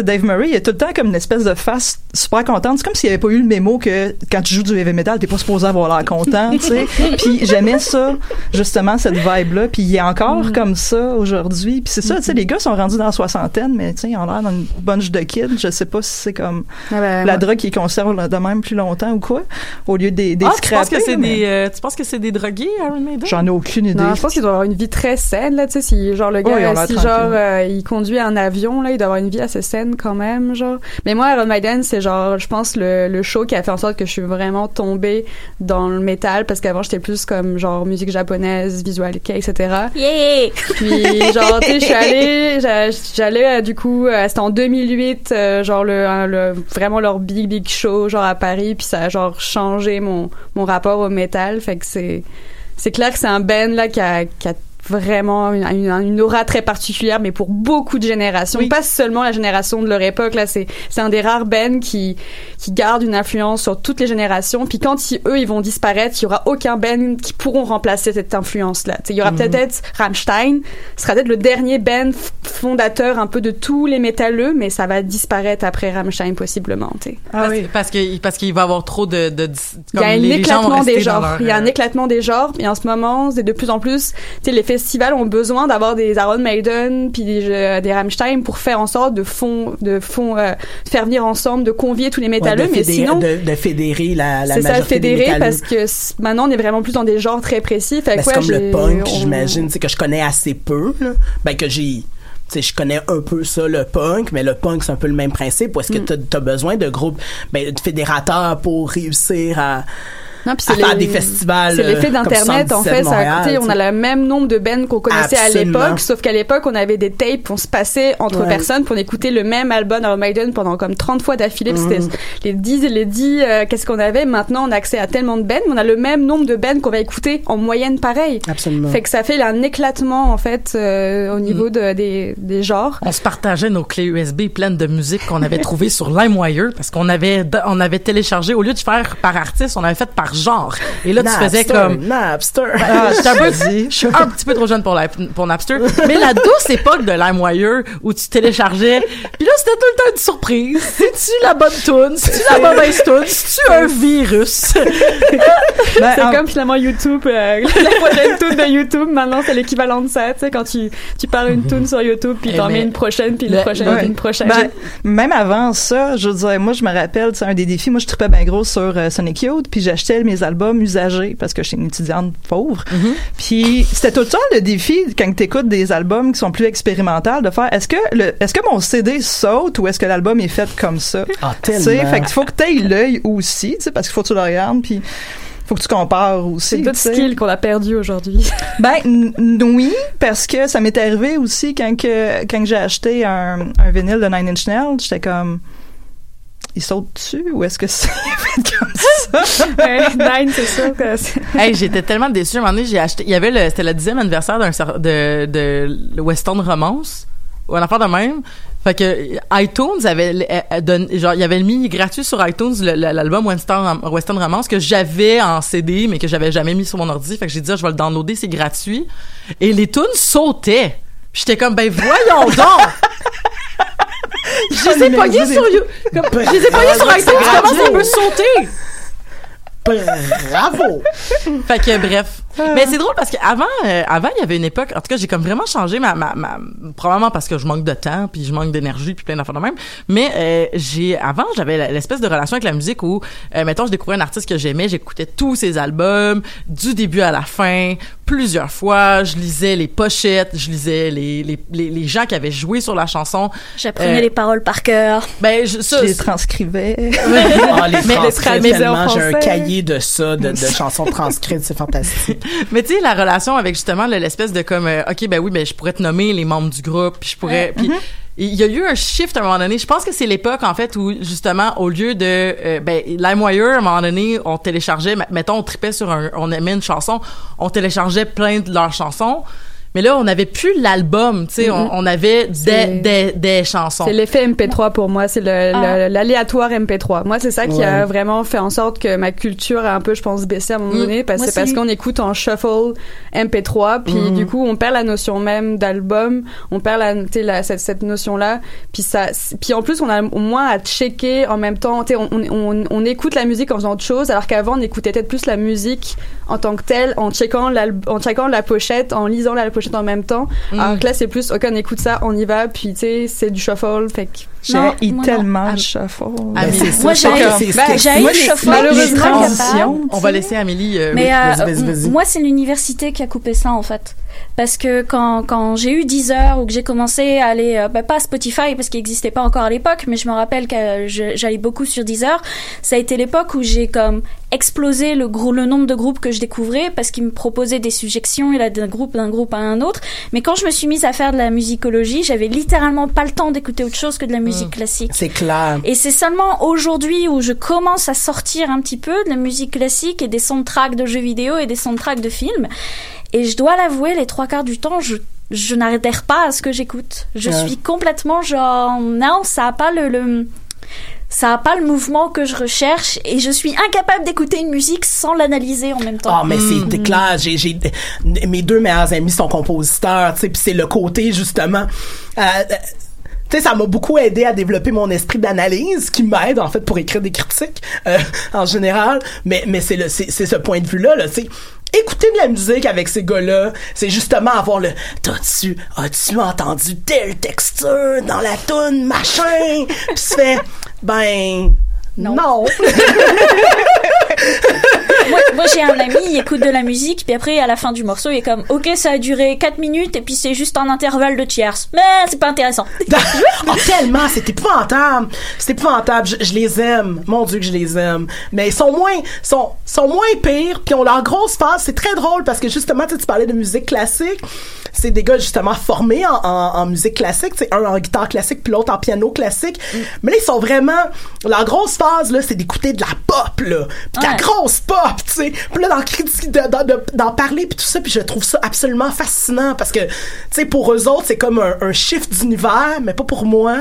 Speaker 4: sais, Dave Murray, il a tout le temps comme une espèce de face super contente. C'est comme s'il avait pas eu le mémo que quand tu joues du heavy metal, t'es pas supposé avoir l'air content, tu sais. Puis j'aimais ça, justement, cette vibe-là. Puis il est encore comme ça aujourd'hui. Puis c'est ça, tu sais, les gars sont rendus dans la soixantaine, mais tu sais, ils ont l'air d'une bunch de kids. Je sais pas si c'est comme
Speaker 7: Ah ben,
Speaker 4: la
Speaker 7: moi-
Speaker 4: drogue qui conserve de même plus longtemps ou quoi, au lieu des, des
Speaker 3: Ah, tu penses que
Speaker 4: scrappés,
Speaker 3: c'est
Speaker 4: mais
Speaker 3: des euh, tu penses que c'est des drogués Iron Maiden?
Speaker 4: J'en ai aucune idée.
Speaker 7: Non, je pense qu'il doit avoir une vie très saine, là, tu sais, si, genre, le
Speaker 4: Oh,
Speaker 7: gars, si, genre, euh, il conduit un avion, là, il doit avoir une vie assez saine, quand même, genre. Mais moi, Iron Maiden, c'est genre, je pense, le, le show qui a fait en sorte que je suis vraiment tombée dans le métal, parce qu'avant, j'étais plus comme, genre, musique japonaise, visual kei, etc.
Speaker 5: Yeah!
Speaker 7: Puis genre tu sais je suis allée j'a- j'allais euh, du coup euh, c'était en 2008 euh, genre le, le vraiment leur big big show genre à Paris puis ça a genre changé mon mon rapport au métal fait que c'est c'est clair que c'est un band là qui a, qui a vraiment une, une, une aura très particulière mais pour beaucoup de générations
Speaker 4: Oui.
Speaker 7: pas seulement la génération de leur époque là c'est c'est un des rares bands qui qui garde une influence sur toutes les générations puis quand ils- eux ils vont disparaître il y aura aucun band qui pourront remplacer cette influence là il y aura
Speaker 4: Mhm.
Speaker 7: peut-être Rammstein ce sera peut-être le dernier band f- fondateur un peu de tous les métalleux mais ça va disparaître après Rammstein possiblement tu sais
Speaker 4: Ah
Speaker 3: parce,
Speaker 4: oui.
Speaker 3: parce que parce qu'il va y avoir trop de, de, de-
Speaker 7: il y a un
Speaker 3: les- les gens vont
Speaker 7: éclatement des genres.
Speaker 3: leur,
Speaker 7: Il y a un éclatement des genres. Et en ce moment, c'est de plus en plus, tu sais, les festivals ont besoin d'avoir des Iron Maiden puis des, euh, des Rammstein pour faire en sorte de fond, de fond, euh, faire venir ensemble, de convier tous les métalleux.
Speaker 6: Ouais,
Speaker 7: mais
Speaker 6: fédérer-
Speaker 7: sinon,
Speaker 6: de, de fédérer la, la
Speaker 7: c'est ça,
Speaker 6: majorité des
Speaker 7: parce que maintenant on est vraiment plus dans des genres très précis. Fait
Speaker 6: Ben, c'est comme le punk,
Speaker 7: on-
Speaker 6: j'imagine, tu sais, que je connais assez peu, là. Ben, que j'ai, tu sais, je connais un peu ça, le punk, mais le punk, c'est un peu le même principe. Où est-ce que
Speaker 7: Mm.
Speaker 6: t'as as besoin de groupes, ben, de fédérateurs pour réussir à,
Speaker 7: Non, puis
Speaker 6: à
Speaker 7: c'est
Speaker 6: faire
Speaker 7: les-
Speaker 6: des festivals.
Speaker 7: C'est l'effet
Speaker 6: euh,
Speaker 7: d'Internet, en fait. Ça,
Speaker 6: 77
Speaker 7: tu sais, on a
Speaker 6: Montréal,
Speaker 7: le même nombre de bands qu'on connaissait à l'époque, sauf qu'à l'époque, on avait des tapes, on se passait entre
Speaker 6: Ouais.
Speaker 7: personnes pour écouter le même album Iron Maiden pendant comme 30 fois d'affilée. puis
Speaker 6: Mhm.
Speaker 7: C'était les 10 et les 10, euh, qu'est-ce qu'on avait? Maintenant, on a accès à tellement de bands, mais on a le même nombre de bands qu'on va écouter en moyenne pareil.
Speaker 6: Absolument.
Speaker 7: Fait que ça fait un éclatement, en fait, euh, au
Speaker 6: Mm.
Speaker 7: niveau de, des, des genres.
Speaker 3: On se partageait nos clés USB pleines de musique qu'on avait trouvées sur LimeWire parce qu'on avait on avait téléchargé au lieu de faire par artiste, on avait fait par genre. Et là tu
Speaker 6: Napster,
Speaker 3: faisais comme
Speaker 6: Napster.
Speaker 3: Ah, j'étais un peu, je suis un petit peu trop jeune pour, la, pour Napster. Mais la douce époque de LimeWire où tu téléchargeais, puis là c'était tout le temps une surprise. C'est-tu la bonne tune? C'est-tu la mauvaise tune? C'est-tu un virus?
Speaker 4: Ben,
Speaker 7: C'est
Speaker 4: en-
Speaker 7: comme finalement YouTube, euh, la prochaine tune de YouTube, maintenant c'est l'équivalent de ça, tu sais, quand tu, tu parles une tune sur YouTube, puis
Speaker 3: Eh,
Speaker 7: t'en mets une prochaine, puis une prochaine,
Speaker 4: ouais.
Speaker 7: puis une prochaine.
Speaker 4: Ben, même avant ça, je veux dire, moi, je me rappelle, c'est un des défis. Moi, je tripais bien gros sur euh, Sonic Youth, puis j'achetais mes albums usagés parce que j'étais une étudiante pauvre.
Speaker 3: Mm-hmm.
Speaker 4: Puis c'était tout temps le défi quand t'écoutes des albums qui sont plus expérimentaux de faire est-ce que le est-ce que mon CD saute ou est-ce que l'album est fait comme ça?
Speaker 6: Ah,
Speaker 4: Tu sais,
Speaker 6: tellement.
Speaker 4: fait qu'il faut que t'aies l'œil aussi, tu sais, parce qu'il faut que tu le regardes puis faut que tu compares aussi.
Speaker 7: c'est d'autres
Speaker 4: tu
Speaker 7: skills qu'on a perdus aujourd'hui.
Speaker 4: Ben oui, parce que ça m'est arrivé aussi quand que quand j'ai acheté un, un vinyle de Nine Inch Nails, j'étais comme il saute dessus ou est-ce que c'est comme ça?
Speaker 7: Nine, c'est sûr que
Speaker 3: hey, j'étais tellement déçue. À un moment donné, j'ai acheté, il y avait le, c'était le dixième anniversaire d'un, de, de, le Western Romance. Ou un affaire de même. Fait que iTunes avait euh, euh, genre il y avait mis gratuit sur iTunes le- le- l'album Western, Western Romance que j'avais en CD mais que j'avais jamais mis sur mon ordi. Fait que j'ai dit ah, je vais le downloader, c'est gratuit. Et les tunes sautaient. J'étais comme ben voyons donc. Je les ai pognés sur You. Je les ai pognés sur iTunes, je commence à me sauter.
Speaker 6: Bravo!
Speaker 3: Fait que bref. Mais c'est drôle parce qu'avant, euh, avant il y avait une époque. En tout cas, j'ai comme vraiment changé ma, ma, ma probablement parce que je manque de temps, puis je manque d'énergie, puis plein d'affaires de même. Mais euh, j'ai avant, j'avais l'espèce de relation avec la musique où, euh, mettons, je découvrais un artiste que j'aimais, j'écoutais tous ses albums du début à la fin, plusieurs fois. Je lisais les pochettes, je lisais les les, les, les gens qui avaient joué sur la chanson.
Speaker 5: J'apprenais
Speaker 3: Euh,
Speaker 5: les paroles par cœur.
Speaker 3: Ben, je, ça,
Speaker 4: Je les transcrivais.
Speaker 6: Ah, les
Speaker 3: Mais-
Speaker 6: transcrits,
Speaker 7: mais
Speaker 6: j'ai un cahier de ça, de, de chansons transcrites, c'est fantastique.
Speaker 3: Mais tu sais la relation avec justement le- l'espèce de comme euh, OK ben oui ben je pourrais te nommer les membres du groupe puis je pourrais puis il y a eu un shift à un moment donné. Je pense que c'est l'époque en fait où justement au lieu de euh, ben LimeWire à un moment donné on téléchargeait mettons on tripait sur un on aimait une chanson, on téléchargeait plein de leurs chansons. Mais là, on n'avait plus l'album, tu sais, on, on avait des, des, des chansons.
Speaker 7: C'est l'effet MP3 pour moi, c'est le-
Speaker 5: Ah.
Speaker 7: le- l'aléatoire MP3. Moi, c'est ça qui
Speaker 6: Ouais.
Speaker 7: a vraiment fait en sorte que ma culture a un peu, je pense, baissé à un moment
Speaker 3: Mm.
Speaker 7: donné, parce c'est parce qu'on écoute en shuffle MP3, puis
Speaker 6: Mm.
Speaker 7: du coup, on perd la notion même d'album, on perd la, tu sais, la, cette, cette notion-là, puis ça, puis en plus, on a au moins à checker en même temps, tu sais, on, on, on, on écoute la musique en faisant autre chose, alors qu'avant, on écoutait peut-être plus la musique en tant que telle, en checkant, en checkant la pochette, en lisant la pochette en même temps.
Speaker 3: Mm.
Speaker 7: Alors que là, c'est plus, ok, on écoute ça, on y va, puis tu sais, c'est du shuffle, fait que
Speaker 4: J'ai tellement le
Speaker 6: ça,
Speaker 5: Moi, j'ai- le
Speaker 7: malheureusement,
Speaker 3: on va laisser Amélie euh,
Speaker 5: Mais
Speaker 3: oui.
Speaker 5: euh, moi, c'est l'université qui a coupé ça en fait. Parce que quand, quand j'ai eu 10 heures ou que j'ai commencé à aller, euh, bah, pas Spotify parce qu'il n'existait pas encore à l'époque, mais je me rappelle que j'allais beaucoup sur 10 heures, ça a été l'époque où j'ai comme explosé le, gros, le nombre de groupes que je découvrais parce qu'ils me proposaient des suggestions et là d'un groupe d'un groupe à un autre. Mais quand je me suis mise à faire de la musicologie, j'avais littéralement pas le temps d'écouter autre chose que de la musique classique.
Speaker 6: C'est clair.
Speaker 5: Et c'est seulement aujourd'hui où je commence à sortir un petit peu de la musique classique et des soundtracks de jeux vidéo et des soundtracks de films. Et je dois l'avouer, les trois quarts du temps, je, je n'adhère pas à ce que j'écoute. Je
Speaker 6: Ouais.
Speaker 5: suis complètement genre, non, ça a pas le, le ça a pas le mouvement que je recherche et je suis incapable d'écouter une musique sans l'analyser en même temps.
Speaker 6: Ah, mais c'est clair. J'ai, j'ai, mes deux meilleurs amis sont compositeurs, tu sais, puis c'est le côté, justement, euh, euh, tu sais, ça m'a beaucoup aidé à développer mon esprit d'analyse, qui m'aide, en fait, pour écrire des critiques, euh, en général. Mais, mais c'est le, c'est, c'est ce point de vue-là, là, tu sais. Écouter de la musique avec ces gars-là, c'est justement avoir le T'as-tu, as-tu entendu telle texture dans la toune, machin? Puis tu fais Ben. Non.
Speaker 5: moi, moi, j'ai un ami, il écoute de la musique, puis après, à la fin du morceau, il est comme, ok, ça a duré 4 minutes, et puis c'est juste un intervalle de tierce. Mais c'est pas intéressant.
Speaker 6: oh, tellement, c'est épouvantable. C'est épouvantable. Je, je les aime. Mon Dieu que je les aime. Mais ils sont moins, sont, sont moins pires, puis ont leur grosse phase. C'est très drôle parce que justement, tu parlais de musique classique. C'est des gars justement formés en, en, en musique classique. C'est un en guitare classique, puis l'autre en piano classique. Mais là, ils sont vraiment, leur grosse phase là, c'est d'écouter de la pop là, puis de la
Speaker 5: Ouais.
Speaker 6: grosse pop, tu sais. Puis là, d'en de- de- parler, puis tout ça, puis je trouve ça absolument fascinant parce que, tu sais, pour eux autres, c'est comme un, un shift d'univers, mais pas pour moi.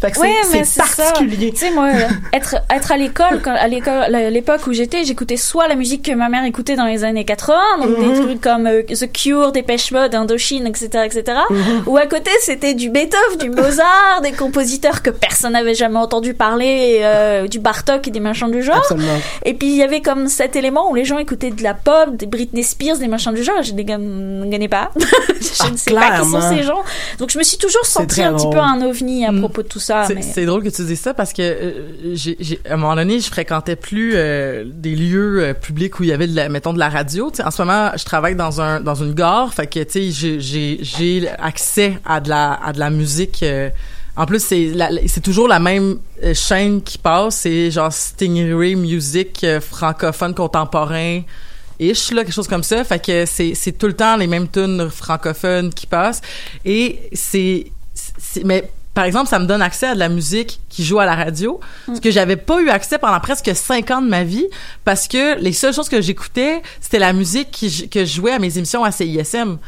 Speaker 6: Fait que c'est-
Speaker 5: Ouais,
Speaker 6: particulier.
Speaker 5: Tu sais, moi, être, être à l'école, à l'école, l'époque où j'étais, j'écoutais soit la musique que ma mère écoutait dans les années 80, donc
Speaker 6: Mhm.
Speaker 5: des trucs comme euh, The Cure, Dépêche Mode, Indochine, etc., etc.
Speaker 6: Mhm.
Speaker 5: Ou à côté, c'était du Beethoven, du Mozart, des compositeurs que personne n'avait jamais entendu parler, euh, du Bartok et des machins du genre.
Speaker 6: Absolument.
Speaker 5: Et puis il y avait comme cet élément où les gens écoutaient de la pop, des Britney Spears, des machins du genre. Je ne connais pas. je
Speaker 6: Ah,
Speaker 5: ne sais pas qui sont ces gens. Donc je me suis toujours sentie
Speaker 6: très
Speaker 5: un petit peu un ovni à propos de tout ça.
Speaker 3: C'est
Speaker 5: mais...
Speaker 3: drôle que tu dises ça parce que euh, j'ai, à un moment donné, je fréquentais plus euh, des lieux euh, publics où il y avait de la, mettons de la radio. En ce moment, je travaille dans un dans une gare, fait que tu sais, j'ai accès à de la à de la musique. En plus, c'est toujours la même euh, chaîne qui passe, c'est genre Stingray Music euh, francophone contemporain. Ish, là, quelque chose comme ça. Fait que c'est, tout le temps les mêmes tunes francophones qui passent. Et c'est, mais par exemple, ça me donne accès à de la musique qui joue à la radio, ce que j'avais pas eu accès pendant presque cinq ans de ma vie, parce que les seules choses que j'écoutais, c'était la musique qui, que je jouais à mes émissions à CISM.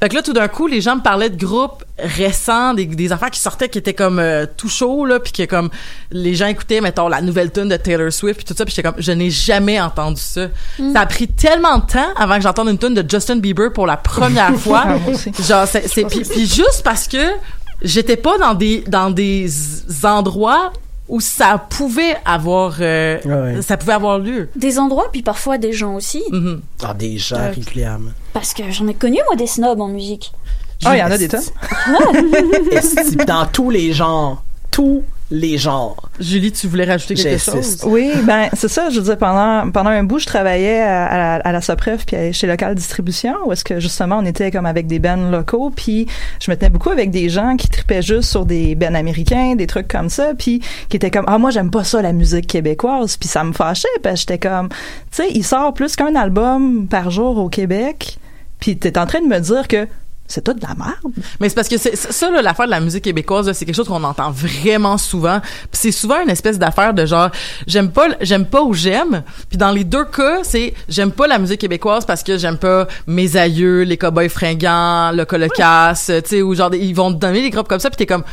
Speaker 3: Fait que là, tout d'un coup, les gens me parlaient de groupes récents, des, des affaires qui sortaient qui étaient comme euh, tout chaud, là, puis que comme les gens écoutaient, mettons, la nouvelle tune de Taylor Swift, puis tout ça, puis j'étais comme, je n'ai jamais entendu ça. Ça a pris tellement de temps avant que j'entende une tune de Justin Bieber pour la première fois.
Speaker 4: Ah.
Speaker 3: Genre, c'est, c'est puis, puis juste parce que j'étais pas dans des dans des endroits où ça pouvait avoir euh,
Speaker 6: Ouais.
Speaker 3: ça pouvait avoir lieu.
Speaker 5: Des endroits, puis parfois des gens aussi.
Speaker 3: Mhm.
Speaker 6: Ah, des gens,
Speaker 5: Euh. Parce que j'en ai connu, moi, des snobs en musique.
Speaker 4: Ah, il y en a des tonnes.
Speaker 6: Dans tous les genres? Tous les genres.
Speaker 3: Julie, tu voulais rajouter quelque
Speaker 6: J'insiste.
Speaker 3: chose?
Speaker 4: Oui, ben c'est ça. Je veux dire, pendant pendant un bout, je travaillais à, à la, à la Sopref puis chez Local Distribution, où est-ce que justement on était comme avec des bands locaux, puis je me tenais beaucoup avec des gens qui tripaient juste sur des bands américains, des trucs comme ça, puis qui étaient comme ah moi j'aime pas ça la musique québécoise, puis ça me fâchait parce que j'étais comme tu sais il sort plus qu'un album par jour au Québec, puis t'es en train de me dire que c'est tout de la merde.
Speaker 3: Mais c'est parce que c'est ça là, l'affaire de la musique québécoise, c'est quelque chose qu'on entend vraiment souvent. C'est souvent une espèce d'affaire de genre j'aime pas j'aime pas ou j'aime. Puis dans les deux cas, c'est j'aime pas la musique québécoise parce que j'aime pas mes aïeux, les cowboys fringants, le colocasse, tu sais ou genre ils vont te donner des groupes comme ça puis t'es comme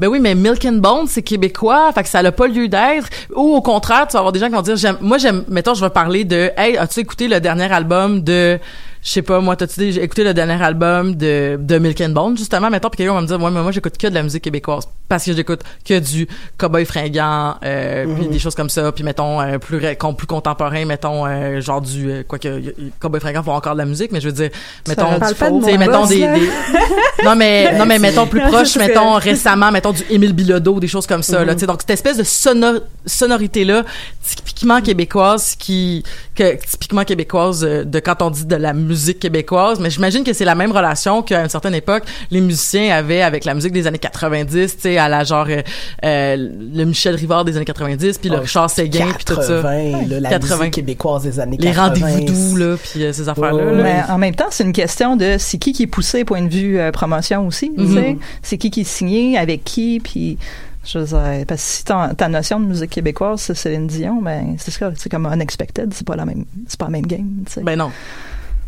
Speaker 3: ben oui, mais Milk and Bone, c'est québécois, fait que ça n'a pas lieu d'être. Ou au contraire, tu vas avoir des gens qui vont dire, j'aime, moi j'aime, mettons, je vais parler de, hey, as-tu écouté le dernier album de, je sais pas, moi, t'as-tu dit, j'ai écouté le dernier album de, de Milk and Bone, justement, mettons, puis quelqu'un va me dire, ouais, mais moi j'écoute que de la musique québécoise, parce que j'écoute que du cowboy fringant, euh, puis des choses comme ça, puis mettons, euh, plus, plus contemporain, mettons, euh, genre du, euh, quoi que, cowboy fringant font encore de la musique, mais je veux dire, mettons, du
Speaker 7: pas de
Speaker 3: faux,
Speaker 7: mon
Speaker 3: tu sais, mettons
Speaker 7: boss,
Speaker 3: des, non mais non mais mettons plus proche mettons récemment mettons du Émile Bilodeau des choses comme ça là
Speaker 6: Mhm.
Speaker 3: tu sais donc cette espèce de sonor- sonorité là typiquement québécoise qui que typiquement québécoise euh, de quand on dit de la musique québécoise mais j'imagine que c'est la même relation qu'à une certaine époque les musiciens avaient avec la musique des années 90 tu sais à la genre euh, euh, le Michel Rivard des années 90 puis le
Speaker 6: Ah,
Speaker 3: Richard Séguin puis tout ça
Speaker 6: 80, là, la
Speaker 3: 80.
Speaker 6: musique québécoise des années
Speaker 3: les
Speaker 6: 80.
Speaker 3: rendez-vous doux là puis euh, ces affaires là,
Speaker 6: Ouais.
Speaker 4: Mais en même temps, c'est une question de c'est qui qui est poussé point de vue euh, promotion aussi. tu
Speaker 3: Mhm.
Speaker 4: sais. C'est qui qui est signé, avec qui, puis je veux dire, parce que si ta, ta notion de musique québécoise c'est Céline Dion, ben c'est ça, c'est comme unexpected, c'est pas la même, c'est pas la même game. tu sais.
Speaker 3: Ben non.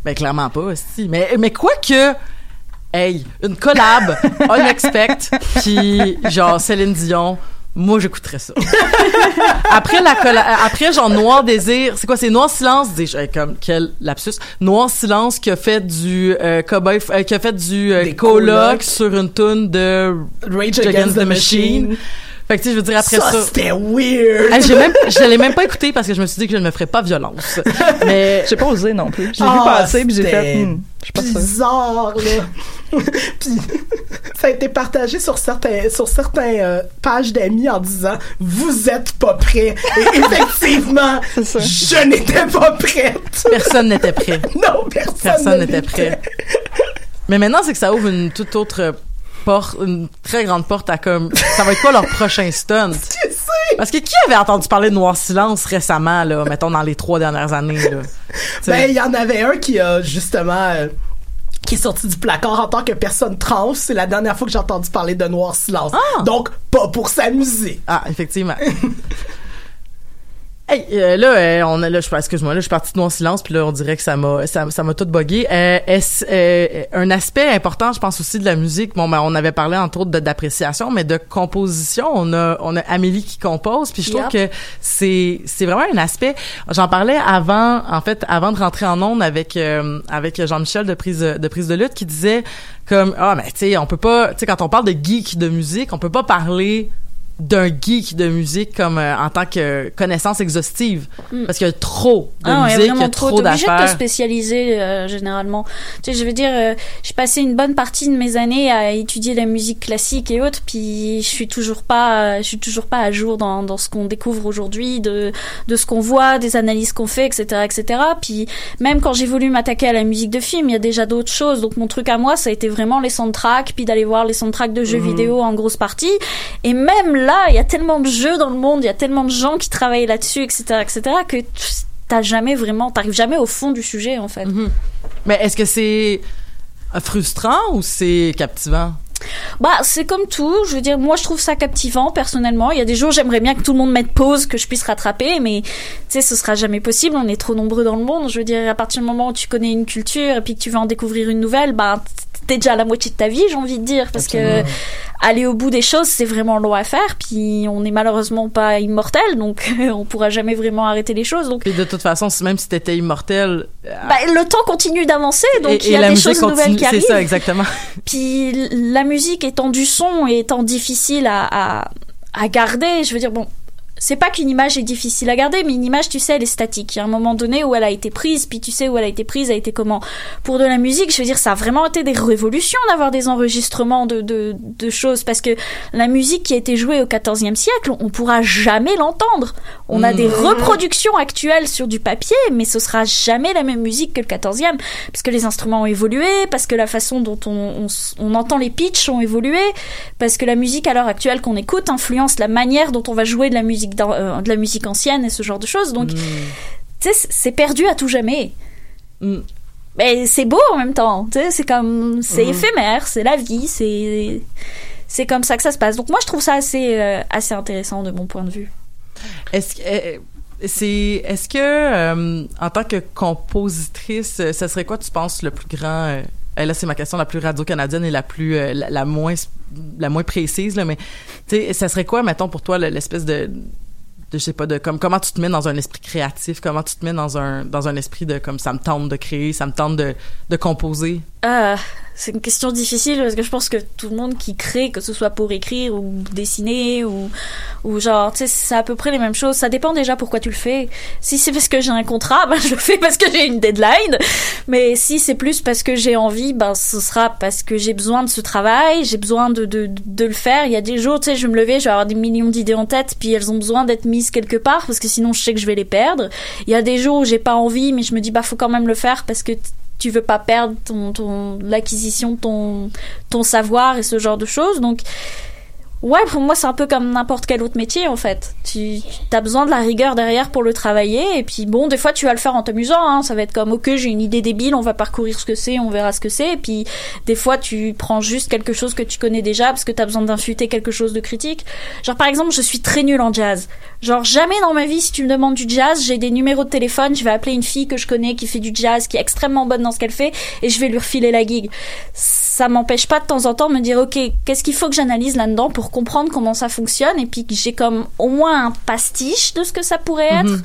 Speaker 3: Ben clairement pas, si. Mais, mais quoi que, hey, une collab, unexpect, puis genre Céline Dion, moi j'écouterais ça. après la colla- après genre Noir Désir, c'est quoi, c'est Noir Silence, euh, comme quel lapsus, Noir Silence qui a fait du euh, cowboy, euh, qui a fait du euh,
Speaker 6: colocs.
Speaker 3: sur une tune de
Speaker 6: Rage Against, the Machine.
Speaker 3: Fait que tu sais, je veux dire après
Speaker 6: ça,
Speaker 3: ça.
Speaker 6: c'était weird.
Speaker 3: Hey, j'ai même, je l'ai même pas écouté parce que je me suis dit que je ne me ferais pas violence. Mais
Speaker 4: J'ai pas osé non plus. J'ai vu
Speaker 6: Ah,
Speaker 4: passer puis j'ai fait, hmm, je suis
Speaker 6: bizarre là. Puis ça a été partagé sur certains sur certains euh, pages d'amis en disant vous êtes pas prêts. Et effectivement, je n'étais pas prête.
Speaker 3: personne n'était prêt.
Speaker 6: Non, personne,
Speaker 3: Personne
Speaker 6: ne
Speaker 3: n'était prêt. Mais maintenant, c'est que ça ouvre une toute autre porte, une très grande porte à comme, ça va être quoi leur prochain stunt?
Speaker 6: Tu sais.
Speaker 3: Parce que qui avait entendu parler de Noir Silence récemment, là, mettons dans les trois dernières années, là?
Speaker 6: Ben, il y en avait un qui a justement euh, qui est sorti du placard en tant que personne trans. C'est la dernière fois que j'ai entendu parler de Noir Silence.
Speaker 3: Ah!
Speaker 6: Donc, pas pour s'amuser.
Speaker 3: Ah, effectivement. Hey, euh, là, euh, on a, là, je, excuse-moi, là, je suis partie de Noir Silence, puis là, on dirait que ça m'a, ça, ça m'a tout bugué. Euh, est-ce, euh, un aspect important, je pense aussi de la musique. Bon, ben, on avait parlé entre autres d'appréciation, mais de composition. On a, on a Amélie qui compose, puis je trouve
Speaker 5: Yep.
Speaker 3: que c'est, c'est vraiment un aspect. J'en parlais avant, en fait, avant de rentrer en onde avec, euh, avec Jean-Michel de prise, de prise de lutte, qui disait comme, ah, mais tu sais, on peut pas, tu sais, quand on parle de geek de musique, on peut pas parler d'un geek de musique comme euh, en tant que connaissance exhaustive
Speaker 5: Mm.
Speaker 3: parce qu'il y a trop de
Speaker 5: Ah,
Speaker 3: musique, il y a
Speaker 5: trop.
Speaker 3: trop
Speaker 5: T'es obligé de te
Speaker 3: d'affaires.
Speaker 5: spécialiser euh, généralement. Tu sais, je veux dire, euh, j'ai passé une bonne partie de mes années à étudier la musique classique et autres, puis je suis toujours pas, je suis toujours pas à jour dans, dans ce qu'on découvre aujourd'hui, de de ce qu'on voit, des analyses qu'on fait, etc., etc. Puis même quand j'ai voulu m'attaquer à la musique de film, il y a déjà d'autres choses. Donc mon truc à moi, ça a été vraiment les soundtracks, puis d'aller voir les soundtracks de jeux
Speaker 3: Mhm.
Speaker 5: vidéo en grosse partie. Et même là, il y a tellement de jeux dans le monde, il y a tellement de gens qui travaillent là-dessus, etc., etc., que t'as jamais vraiment, t'arrives jamais au fond du sujet, en fait.
Speaker 3: Mhm. Mais est-ce que c'est frustrant ou c'est captivant?
Speaker 5: Bah, c'est comme tout. Je veux dire, moi, je trouve ça captivant, personnellement. Il y a des jours, j'aimerais bien que tout le monde mette pause, que je puisse rattraper, mais, tu sais, ce sera jamais possible. On est trop nombreux dans le monde. Je veux dire, à partir du moment où tu connais une culture et puis que tu veux en découvrir une nouvelle, bah, t'es déjà à la moitié de ta vie, j'ai envie de dire, parce que, aller au bout des choses, c'est vraiment long à faire. Puis on n'est malheureusement pas immortel, donc on pourra jamais vraiment arrêter les choses. Donc
Speaker 3: Puis de toute façon, même si t'étais immortel,
Speaker 5: bah, le temps continue d'avancer, donc il y a
Speaker 3: la
Speaker 5: des choses nouvelles
Speaker 3: continue,
Speaker 5: qui
Speaker 3: c'est
Speaker 5: arrivent.
Speaker 3: ça exactement.
Speaker 5: Puis la étant du son et étant difficile à garder, je veux dire, bon, c'est pas qu'une image est difficile à garder, mais une image, tu sais, elle est statique. Il y a un moment donné où elle a été prise, puis tu sais où elle a été prise, elle a été comment? Pour de la musique, je veux dire, ça a vraiment été des révolutions d'avoir des enregistrements de, de, de choses, parce que la musique qui a été jouée au XIVe siècle, on pourra jamais l'entendre. On a
Speaker 8: Mm.
Speaker 5: des reproductions actuelles sur du papier, mais ce sera jamais la même musique que le XIVe, parce que les instruments ont évolué, parce que la façon dont on, on, on entend les pitchs ont évolué, parce que la musique à l'heure actuelle qu'on écoute influence la manière dont on va jouer de la musique, euh, de la musique ancienne et ce genre de choses. Donc, tu sais, c'est perdu à tout jamais. Mais c'est beau en même temps. Tu sais, c'est comme, c'est
Speaker 3: Mhm.
Speaker 5: éphémère, c'est la vie, c'est, c'est comme ça que ça se passe. Donc moi, je trouve ça assez, euh, assez intéressant de mon point de vue.
Speaker 3: Est-ce que euh, c'est est-ce que euh, en tant que compositrice, ça serait quoi tu penses le plus grand euh, euh, là c'est ma question la plus radio canadienne et la plus euh, la, la moins la moins précise là mais tu sais ça serait quoi mettons pour toi le- l'espèce de de je sais pas de comme comment tu te mets dans un esprit créatif comment tu te mets dans un dans un esprit de comme ça me tente de créer ça me tente de de composer
Speaker 5: Ah, c'est une question difficile parce que je pense que tout le monde qui crée, que ce soit pour écrire ou dessiner ou, ou genre, tu sais, c'est à peu près les mêmes choses. Ça dépend déjà pourquoi tu le fais. Si c'est parce que j'ai un contrat, ben je le fais parce que j'ai une deadline. Mais si c'est plus parce que j'ai envie, ben ce sera parce que j'ai besoin de ce travail, j'ai besoin de, de, de le faire. Il y a des jours, tu sais, je vais me lever, je vais avoir des millions d'idées en tête, puis elles ont besoin d'être mises quelque part parce que sinon je sais que je vais les perdre. Il y a des jours où j'ai pas envie, mais je me dis, bah faut quand même le faire parce que tu veux pas perdre ton, ton l'acquisition de ton ton savoir et ce genre de choses. Donc ouais pour moi c'est un peu comme n'importe quel autre métier en fait. Tu as besoin de la rigueur derrière pour le travailler. Et puis bon des fois tu vas le faire en t'amusant hein. ça va être comme ok j'ai une idée débile on va parcourir ce que c'est on verra ce que c'est. Et puis des fois tu prends juste quelque chose que tu connais déjà parce que tu as besoin d'infuter quelque chose de critique. Genre par exemple je suis très nulle en jazz genre jamais dans ma vie si tu me demandes du jazz j'ai des numéros de téléphone je vais appeler une fille que je connais qui fait du jazz qui est extrêmement bonne dans ce qu'elle fait et je vais lui refiler la gig. Ça m'empêche pas de temps en temps de me dire ok qu'est-ce qu'il faut que j'analyse là-dedans pour comprendre comment ça fonctionne et puis que j'ai comme au moins un pastiche de ce que ça pourrait être.
Speaker 6: Mhm.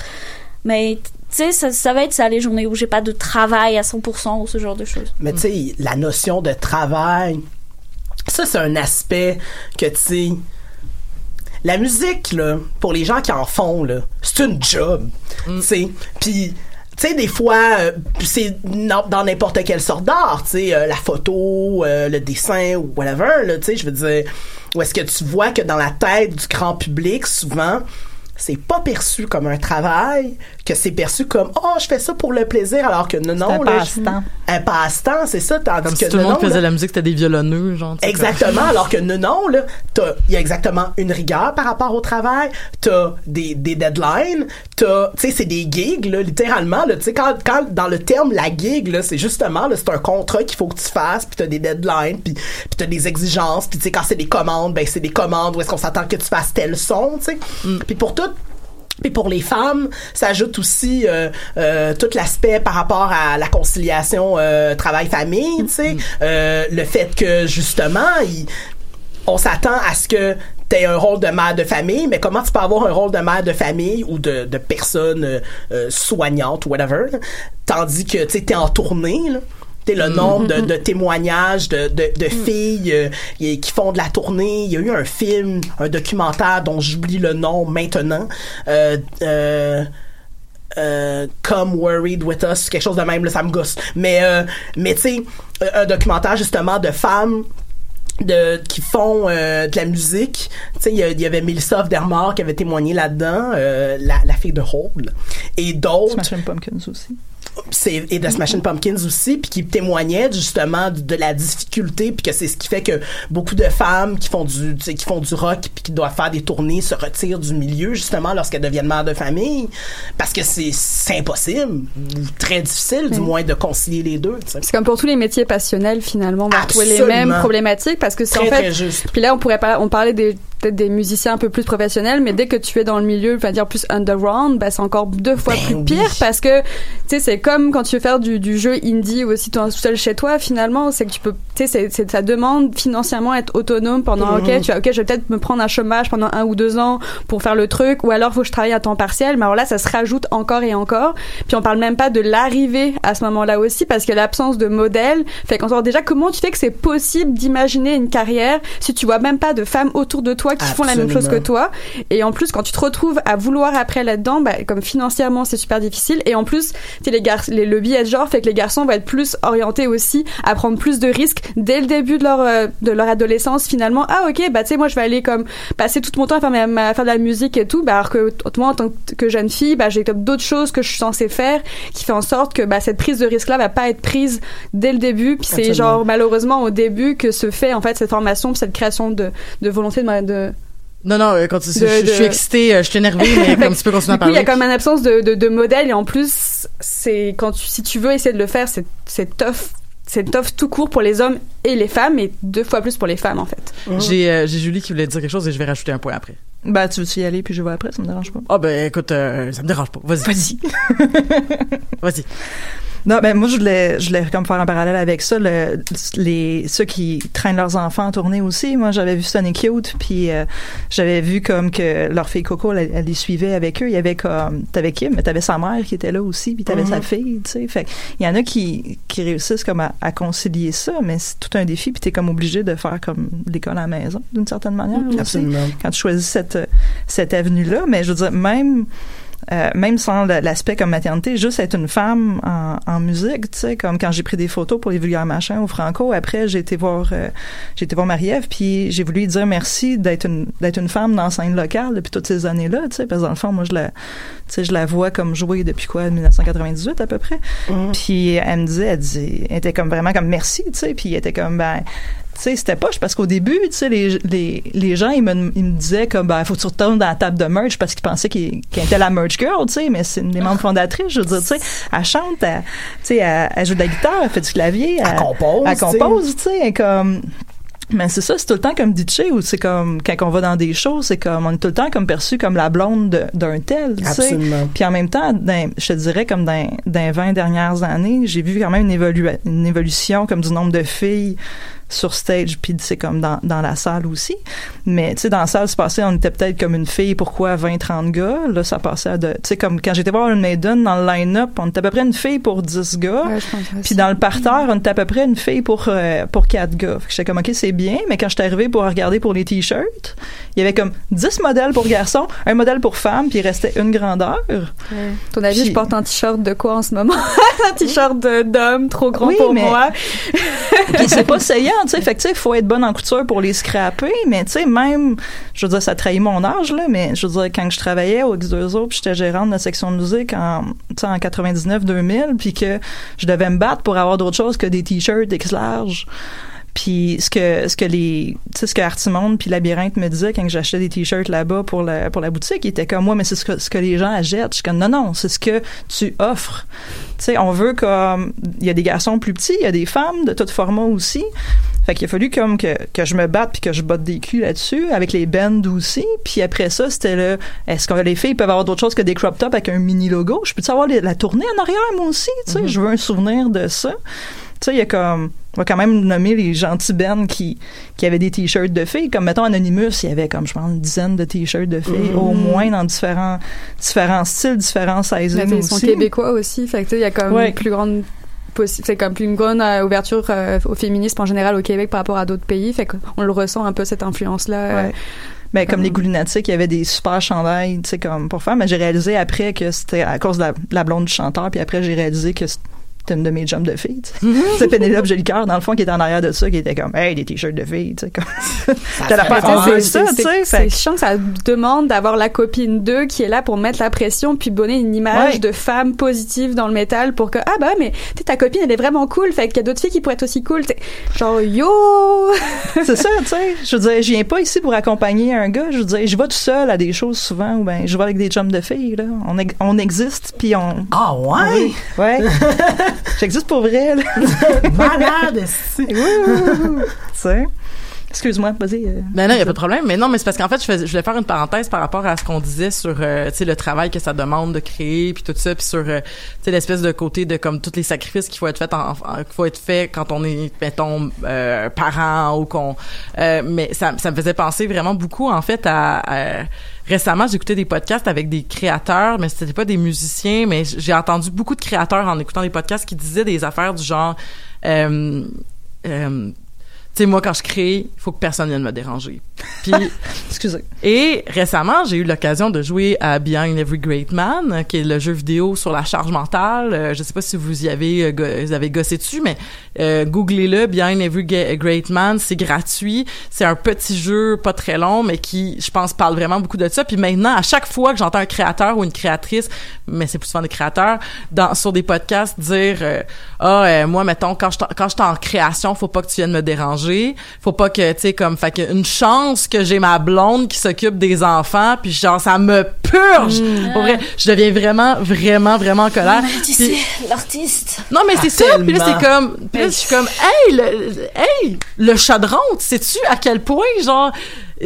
Speaker 5: mais tu sais ça, ça va être ça les journées où j'ai pas de travail à 100% ou ce genre de choses.
Speaker 6: Mais tu sais, la notion de travail, ça, c'est un aspect que, tu sais, la musique, là, pour les gens qui en font, là, c'est une job. Sais, puis. Tu sais, des fois, euh, c'est dans dans n'importe quelle sorte d'art, tu sais, euh, la photo, euh, le dessin ou whatever, là, tu sais, je veux dire, où est-ce que tu vois que dans la tête du grand public, souvent, c'est pas perçu comme un travail, que c'est perçu comme oh je fais ça pour le plaisir alors que non non
Speaker 4: un
Speaker 6: là,
Speaker 4: passe-temps.
Speaker 6: je- un passe-temps c'est ça tandis
Speaker 3: comme
Speaker 6: que
Speaker 3: si tout le monde faisait
Speaker 6: là,
Speaker 3: la musique c'était des violonneux genre
Speaker 6: Exactement, alors que non, non, là, t'as, il y a exactement une rigueur par rapport au travail, t'as des, des deadlines, t'as, tu sais, c'est des gigs, là, littéralement, là, tu sais, quand, quand, dans le terme, la gig, là, c'est justement, là, c'est un contrat qu'il faut que tu fasses, puis t'as des deadlines, puis, puis t'as des exigences, puis tu sais, quand c'est des commandes, ben, c'est des commandes où est-ce qu'on s'attend que tu fasses tel son, tu sais. Puis pour tout, puis pour les femmes, ça ajoute aussi euh, euh, tout l'aspect par rapport à la conciliation euh, travail-famille, tu sais, Euh, le fait que justement, il- on s'attend à ce que tu aies un rôle de mère de famille, mais comment tu peux avoir un rôle de mère de famille ou de, de personne euh, euh, soignante ou whatever, là, tandis que tu es en tournée, là. Le nombre de, de témoignages de, de, de filles euh, qui font de la tournée. Il y a eu un film, un documentaire dont j'oublie le nom maintenant. Euh, euh, euh, Come Worried With Us, quelque chose de même, là, ça me gosse. Mais, euh, mais tu sais, un documentaire justement de femmes de qui font euh, de la musique. Tu sais, il y avait Melissa Dermar qui avait témoigné là-dedans, la, la fille de Hold, et d'autres.
Speaker 4: Smashing Pumpkins aussi.
Speaker 6: Et de Smashing Pumpkins aussi, puis qui témoignaient justement de, de la difficulté, puis que c'est ce qui fait que beaucoup de femmes qui font du qui font du rock puis qui doivent faire des tournées se retirent du milieu justement lorsqu'elles deviennent mères de famille, parce que c'est impossible ou très difficile du
Speaker 7: Oui.
Speaker 6: moins de concilier les deux.
Speaker 7: C'est comme pour tous les métiers passionnels, finalement, on va retrouver les mêmes problématiques parce que c'est en fait.
Speaker 6: très juste.
Speaker 7: Puis là, on pourrait on parlait des peut-être des musiciens un peu plus professionnels, mais dès que tu es dans le milieu, enfin dire plus underground, bah c'est encore deux fois
Speaker 6: Ben
Speaker 7: plus
Speaker 6: oui.
Speaker 7: pire parce que tu sais c'est comme quand tu veux faire du, du jeu indie ou aussi toi tout seul chez toi finalement, c'est que tu peux tu sais c'est- ça demande financièrement être autonome pendant
Speaker 6: Mhm.
Speaker 7: OK, tu vois, OK, je vais peut-être me prendre un chômage pendant un ou deux ans pour faire le truc ou alors faut que je travaille à temps partiel, mais alors là ça se rajoute encore et encore. Puis on parle même pas de l'arrivée à ce moment-là aussi parce que l'absence de modèle fait qu'on sort déjà comment tu fais que c'est possible d'imaginer une carrière si tu vois même pas de femmes autour de toi qui font la même chose que toi? Et en plus quand tu te retrouves à vouloir après là-dedans bah, comme financièrement c'est super difficile et en plus tu sais, les gar les le billet de genre fait que les garçons vont être plus orientés aussi à prendre plus de risques dès le début de leur euh, de leur adolescence finalement. Ah ok bah tu sais moi je vais aller comme passer tout mon temps à faire, ma, ma- à faire de la musique et tout bah alors que moi en tant que jeune fille bah j'ai comme d'autres choses que je suis censée faire qui fait en sorte que bah cette prise de risque là va pas être prise dès le début. Puis c'est genre malheureusement au début que se fait en fait cette formation puis cette création de de volonté de
Speaker 3: Non, non, euh.
Speaker 7: De-
Speaker 3: je, je suis excitée, euh, je suis énervée, mais comme tu peux continuer à
Speaker 7: coup, il y
Speaker 3: parler.
Speaker 7: a comme une absence de, de, de modèle et en plus, c'est quand tu, si tu veux essayer de le faire, c'est c'est tough. C'est tough tout court pour les hommes et les femmes et deux fois plus pour les femmes en fait.
Speaker 3: J'ai euh, j'ai Julie qui voulait dire quelque chose et je vais rajouter un point après.
Speaker 4: Ben, tu veux-tu y aller puis je vais après, ça me dérange pas.
Speaker 3: Ah ben écoute, euh, ça me dérange pas. Vas-y.
Speaker 4: Vas-y.
Speaker 3: Vas-y.
Speaker 4: Non, ben moi je voulais, je voulais comme faire un parallèle avec ça, le, les ceux qui traînent leurs enfants en tournée aussi. Moi, j'avais vu Sonic Youth, puis euh, j'avais vu comme que leur fille Coco, elle, elle les suivait avec eux. Il y avait comme, t'avais Kim, mais t'avais sa mère qui était là aussi, puis t'avais
Speaker 6: Mhm.
Speaker 4: sa fille, tu sais. Fait il y en a qui qui réussissent comme à, à concilier ça, mais c'est tout un défi, puis t'es comme obligé de faire comme l'école à la maison d'une certaine manière. aussi
Speaker 6: Absolument.
Speaker 4: quand tu choisis cette cette avenue là mais je veux dire même euh, même sans l'aspect comme maternité, juste être une femme en, en musique, tu sais, comme quand j'ai pris des photos pour les vulgaires machins au Franco, après j'ai été voir euh, j'ai été voir Marie-Ève, puis j'ai voulu lui dire merci d'être une d'être une femme dans la scène locale depuis toutes ces années-là, tu sais, parce que dans le fond, moi je la tu sais, je la vois comme jouer depuis quoi 1998 à peu près.
Speaker 6: Mhm.
Speaker 4: Puis elle me disait elle dit elle était comme vraiment comme merci, tu sais, puis elle était comme ben sais, c'était poche parce qu'au début, tu sais, les, les, les gens, ils me, ils me disaient comme, ben, faut que tu retournes dans la table de merch parce qu'ils pensaient qu'il- qu'elle était la merch girl, tu sais, mais c'est une des membres fondatrices, je veux dire, tu sais, elle chante, elle, tu sais, elle, elle joue de la guitare, elle fait du clavier,
Speaker 6: Elle compose,
Speaker 4: elle compose, tu sais, comme, mais c'est ça, c'est tout le temps comme DJ ou c'est comme quand on va dans des shows, c'est comme on est tout le temps comme perçu comme la blonde de- d'un tel, tu sais.
Speaker 6: Absolument.
Speaker 4: Puis en même temps, dans- je te dirais comme dans, dans les 20 dernières années, j'ai vu quand même une, évolu- une évolution comme du nombre de filles sur stage puis c'est comme dans, dans la salle aussi mais tu sais dans la salle c'est passé on était peut-être comme une fille pourquoi 20 30 gars? Là ça passait à de tu sais comme quand j'étais voir une Maiden dans le line-up on était à peu près une fille pour 10 gars
Speaker 7: Ouais, je
Speaker 4: puis dans le parterre, on était à peu près une fille pour euh, pour quatre gars. Fait que j'étais comme OK, c'est bien, mais quand j'étais arrivée pour regarder pour les t-shirts, il y avait comme 10 modèles pour garçons, un modèle pour femmes, puis il restait une grandeur.
Speaker 7: Ouais. Ton avis,
Speaker 4: Puis-
Speaker 7: je porte un t-shirt de quoi en ce moment? Un t-shirt d'homme trop grand
Speaker 4: Oui,
Speaker 7: pour
Speaker 4: mais-
Speaker 7: moi.
Speaker 4: Puis c'est pas saillant, tu sais. Fait que faut être bonne en couture pour les scraper, mais tu sais, même, je veux dire, ça trahit mon âge, là, mais je veux dire, quand je travaillais au X2O, puis j'étais gérante de la section de musique en, en 99-2000, puis que je devais me battre pour avoir d'autres choses que des t-shirts X large. Puis ce que ce que les tu sais ce que Artimonde puis Labyrinthe me disaient quand j'achetais des t-shirts là-bas pour la pour la boutique, ils étaient comme moi mais c'est ce que ce que les gens achètent. Je suis comme non non, c'est ce que tu offres. Tu sais, on veut comme il y a des garçons plus petits, il y a des femmes de tout format aussi. Fait qu'il a fallu comme que, que je me batte puis que je botte des culs là-dessus avec les bands aussi. Puis après ça, c'était le est-ce que les filles peuvent avoir d'autres choses que des crop tops avec un mini logo? Je peux savoir la tournée en arrière moi aussi, tu sais, je veux un souvenir de ça. Tu sais, il y a comme on va quand même nommer les gentils bands qui qui avaient des t-shirts de filles comme mettons Anonymous, il y avait comme je pense une dizaine de t-shirts de filles au moins dans différents différents styles, différents sizes
Speaker 7: Mais ils sont québécois aussi, fait que tu sais, il y a comme
Speaker 4: Ouais.
Speaker 7: une plus grande c'est comme plus une grande euh, ouverture euh, au féminisme en général au Québec par rapport à d'autres pays, fait qu'on le ressent un peu cette influence là.
Speaker 4: Ouais. Ben, comme les Goulinatiques, il y avait des super chandails, tu sais, comme pour femmes. Mais j'ai réalisé après que c'était à cause de la, la blonde du chanteur, puis après j'ai réalisé que c'était une de mes jumps de filles, sais. C'est Pénélope Jolicoeur, dans le fond, qui était en arrière de ça, qui était comme, hey, des t-shirts de filles, tu sais, comme. T'as la part ça, tu sais.
Speaker 7: C'est
Speaker 4: fait que-
Speaker 7: chiant que ça demande d'avoir la copine d'eux qui est là pour mettre la pression puis donner une image
Speaker 4: Ouais.
Speaker 7: de femme positive dans le métal pour que ah bah mais tu sais, ta copine elle est vraiment cool fait qu'il y a d'autres filles qui pourraient être aussi cool T'sais, genre yo
Speaker 4: c'est ça, tu sais. Je veux dire, je viens pas ici pour accompagner un gars. Je veux dire, je vais tout seul à des choses souvent, ou ben, je vais avec des chums de filles, là. On, on existe, puis on.
Speaker 6: Ah ouais?
Speaker 4: Ouais. J'existe pour vrai, là.
Speaker 6: Malade, c'est.
Speaker 4: sais. Excuse-moi, vas-y. euh,
Speaker 3: Ben non, il y a pas de problème. Mais non, mais c'est parce qu'en fait, je, faisais- je voulais faire une parenthèse par rapport à ce qu'on disait sur, euh, tu sais, le travail que ça demande de créer, puis tout ça, puis sur, euh, tu sais, l'espèce de côté de comme tous les sacrifices qu'il faut être fait, en, en- qu'il faut être fait quand on est, mettons, euh, parent ou qu'on. euh, mais ça, ça me faisait penser vraiment beaucoup, en fait, à. à- Récemment, j'écoutais des podcasts avec des créateurs, mais c'était pas des musiciens, mais j'ai entendu beaucoup de créateurs en écoutant des podcasts qui disaient des affaires du genre, euh, euh, tu sais, moi, quand je crée, il faut que personne vienne me déranger. Puis,
Speaker 4: excusez.
Speaker 3: Et récemment, j'ai eu l'occasion de jouer à Behind Every Great Man, qui est le jeu vidéo sur la charge mentale. Euh, je sais pas si vous y avez, euh, vous avez gossé dessus, mais euh, googlez-le. Behind Every Great Man, c'est gratuit. C'est un petit jeu pas très long, mais qui, je pense, parle vraiment beaucoup de ça. Puis maintenant, à chaque fois que j'entends un créateur ou une créatrice, mais c'est plus souvent des créateurs, dans, sur des podcasts, dire euh, ah euh, moi mettons quand je quand je suis en création, faut pas que tu viennes me déranger, faut pas que tu sais comme fait que une chance que j'ai ma blonde qui s'occupe des enfants, puis genre ça me purge. Pour vrai, je deviens vraiment vraiment vraiment en colère.
Speaker 5: Mais tu
Speaker 3: Puis-
Speaker 5: sais, l'artiste.
Speaker 3: non, mais c'est ça. Puis là, c'est comme, puis là, je suis comme, hey, le, hey, le chaudron, sais-tu à quel point, genre,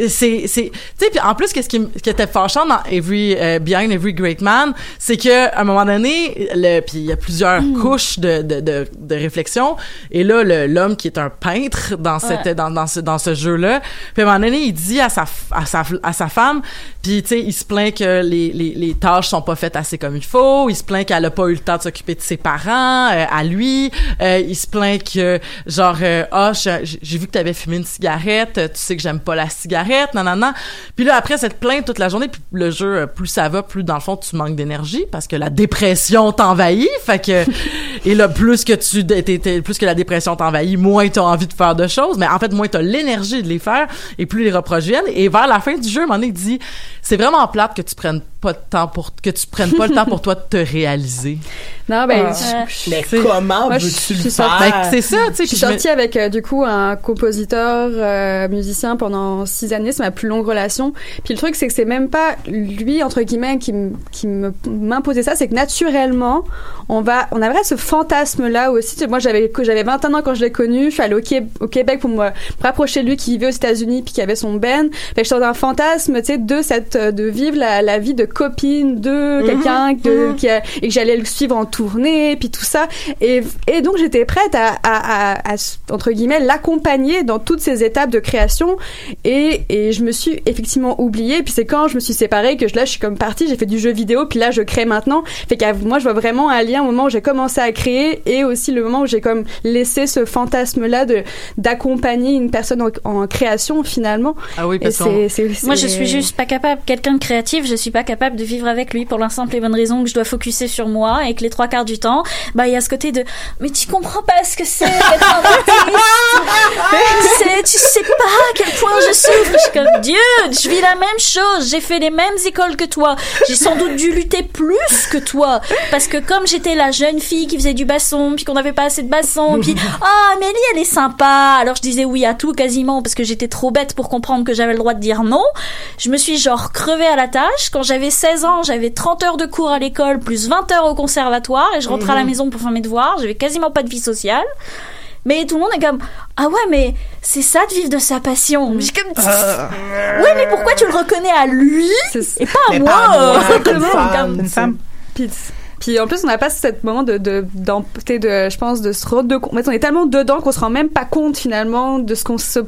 Speaker 3: c'est, c'est, tu sais, puis en plus, qu'est-ce qui, qui était fâchant dans Every, euh, Behind Every Great Man, c'est que, à un moment donné, le, puis il y a plusieurs couches de, de, de, de réflexion, et là, le, l'homme qui est un peintre dans cette,
Speaker 5: Ouais.
Speaker 3: dans, dans ce, dans ce jeu-là, puis à un moment donné, il dit à sa, à sa, à sa femme, puis tu sais, il se plaint que les, les, les tâches sont pas faites assez comme il faut, il se plaint qu'elle a pas eu le temps de s'occuper de ses parents, euh, à lui, euh, il se plaint que, genre, euh, ah, j'ai j'ai vu que t'avais fumé une cigarette, tu sais que j'aime pas la cigarette, non, non, non. Puis là, après, cette plainte toute la journée, puis le jeu, euh, plus ça va, plus dans le fond, tu manques d'énergie, parce que la dépression t'envahit, fait que, et là, plus que tu, t'es- t'es- plus que la dépression t'envahit, moins t'as envie de faire de choses, mais en fait, moins t'as l'énergie de les faire, et plus les reproches viennent, et vers la fin du jeu, il dit, c'est vraiment plate que tu prennes pas de temps pour, que tu prennes pas le temps pour toi de te réaliser.
Speaker 7: Non, ben,
Speaker 4: Ah.
Speaker 7: je-
Speaker 6: Mais
Speaker 7: c'est-
Speaker 6: comment veux-tu le
Speaker 7: suis
Speaker 6: faire?
Speaker 3: que c'est ça, tu sais,
Speaker 7: Je suis
Speaker 3: me-
Speaker 7: sortie avec euh, du coup un compositeur, euh, musicien pendant six années, c'est ma plus longue relation. Puis le truc c'est que c'est même pas lui entre guillemets qui, qui me m'imposait ça, c'est que naturellement on va, on avait ce fantasme là aussi. Moi j'avais j'avais 21 ans quand je l'ai connu, je suis allée au, Qué- au Québec pour me, rapprocher de lui qui vivait aux États-Unis puis qui avait son band. Fait que j'étais dans un fantasme, tu sais, de cette euh, de vivre la, la vie de copine de quelqu'un de, qui a- et que j'allais le suivre en tournée puis tout ça. Et, et donc j'étais prête à, à, à, à, entre guillemets l'accompagner dans toutes ces étapes de création et, et je me suis effectivement oubliée puis c'est quand je me suis séparée que je, là je suis comme partie j'ai fait du jeu vidéo puis là je crée maintenant fait que moi je vois vraiment un lien au moment où j'ai commencé à créer et aussi le moment où j'ai comme laissé ce fantasme là de d'accompagner une personne en, en création finalement
Speaker 3: Ah oui, parce
Speaker 7: c'est c'est-
Speaker 5: Moi, je suis juste pas capable. Quelqu'un de créatif, je suis pas capable de vivre avec lui pour la simple et bonne raison que je dois focuser sur moi et que les trois quarts du temps, bah, il y a ce côté de, mais tu comprends pas ce que c'est d'être un artiste. C'est- tu sais pas à quel point je souffre. Je suis comme, Dieu, je vis la même chose. J'ai fait les mêmes écoles que toi. J'ai sans doute dû lutter plus que toi. Parce que comme j'étais la jeune fille qui faisait du basson, puis qu'on n'avait pas assez de basson, puis, ah, Amélie, elle est sympa. Alors je disais oui à tout quasiment parce que j'étais trop bête pour comprendre que j'avais le droit de dire non. Je me suis genre crevée à la tâche. Quand j'avais 16 ans, j'avais 30 heures de cours à l'école, plus 20 heures au conservatoire, et je rentrais à la maison pour faire mes devoirs. J'avais quasiment pas de vie sociale. Mais tout le monde est comme ah ouais mais c'est ça de vivre de sa passion. J'ai comme ouais mais pourquoi tu le reconnais à lui et pas à
Speaker 6: Mais
Speaker 5: moi,
Speaker 6: pas à moi, comme femme.
Speaker 5: comme-
Speaker 4: Une femme.
Speaker 7: Puis, puis en plus, on n'a pas ce moment de, de, de, je pense, de se rendre compte. En fait, on est tellement dedans qu'on se rend même pas compte finalement de ce qu'on se,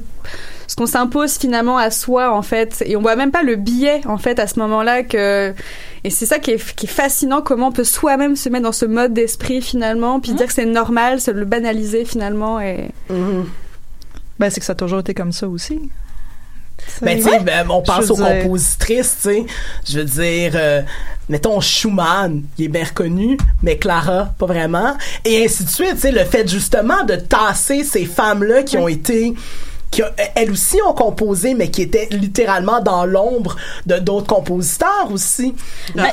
Speaker 7: ce qu'on s'impose finalement à soi en fait. Et on voit même pas le biais en fait à ce moment-là que. Et c'est ça qui est, qui est fascinant, comment on peut soi-même se mettre dans ce mode d'esprit finalement, puis dire que c'est normal, se le banaliser finalement. Et
Speaker 4: Ben, c'est que ça a toujours été comme ça aussi.
Speaker 6: Ben, tu sais, ben, on pense aux
Speaker 4: dire-
Speaker 6: compositrices, tu sais. Je veux dire, euh, mettons, Schumann, il est bien reconnu, mais Clara, pas vraiment. Et ainsi de suite, tu sais, le fait justement de tasser ces femmes-là qui ont été qui elles aussi ont composé, mais qui étaient littéralement dans l'ombre de d'autres compositeurs aussi.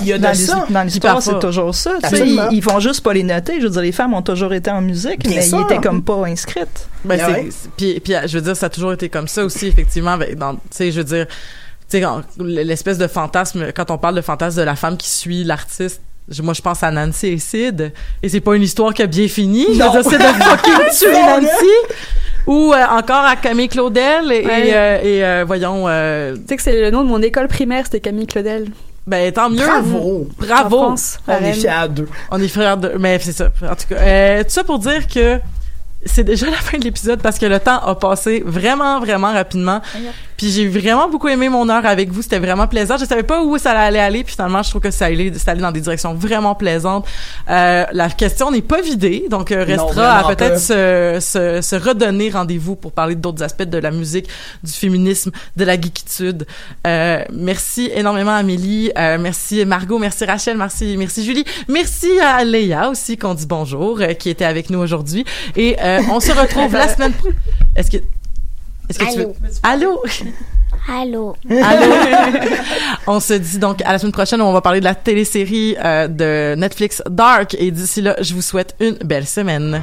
Speaker 6: Il y a de
Speaker 4: dans
Speaker 6: ça.
Speaker 4: l'his- dans l'histoire, c'est toujours ça. tu sais,
Speaker 6: Absolument.
Speaker 4: Ils, ils font juste pas les noter. Je veux dire, les femmes ont toujours été en musique,
Speaker 6: Bien
Speaker 4: mais
Speaker 6: sûr.
Speaker 4: ils étaient comme pas inscrites.
Speaker 3: Ben,
Speaker 6: Ah ouais?
Speaker 3: c'est- puis, puis, je veux dire, ça a toujours été comme ça aussi, effectivement. Tu sais, je veux dire, tu sais, quand- l'espèce de fantasme, quand on parle de fantasme de la femme qui suit l'artiste, moi, je pense à Nancy et Sid, et c'est pas une histoire qui a bien fini. Je veux
Speaker 6: Non.
Speaker 3: dire, c'est de fucking tuer Nancy. Ou euh, encore à Camille Claudel et,
Speaker 7: Ouais.
Speaker 3: et, euh, et, euh, voyons. euh,
Speaker 7: Tu sais que c'est le nom de mon école primaire, c'était Camille Claudel.
Speaker 3: ben tant mieux.
Speaker 6: Bravo.
Speaker 3: Bravo.
Speaker 7: France,
Speaker 6: On est fiers d'eux.
Speaker 3: On est frères de. Mais c'est ça. En tout cas, euh, tout ça pour dire que c'est déjà la fin de l'épisode parce que le temps a passé vraiment, vraiment rapidement. Puis j'ai vraiment beaucoup aimé mon heure avec vous. C'était vraiment plaisant. Je savais pas où ça allait aller. Puis finalement, je trouve que ça allait, ça allait dans des directions vraiment plaisantes. Euh, la question n'est pas vidée. Donc, euh,
Speaker 6: Non,
Speaker 3: restera à
Speaker 6: vraiment
Speaker 3: peut-être se, se, se redonner rendez-vous pour parler d'autres aspects de la musique, du féminisme, de la geekitude. Euh, merci énormément Amélie. Euh, merci Margot. Merci Rachel. Merci, merci Julie. Merci à Léa aussi qu'on dit bonjour, euh, qui était avec nous aujourd'hui. Et euh, on se retrouve la semaine prochaine. Est-ce que est-ce que tu veux... Allô?
Speaker 8: Allô.
Speaker 3: Allô? on se dit donc à la semaine prochaine où on va parler de la télésérie euh, de Netflix Dark et d'ici là, je vous souhaite une belle semaine.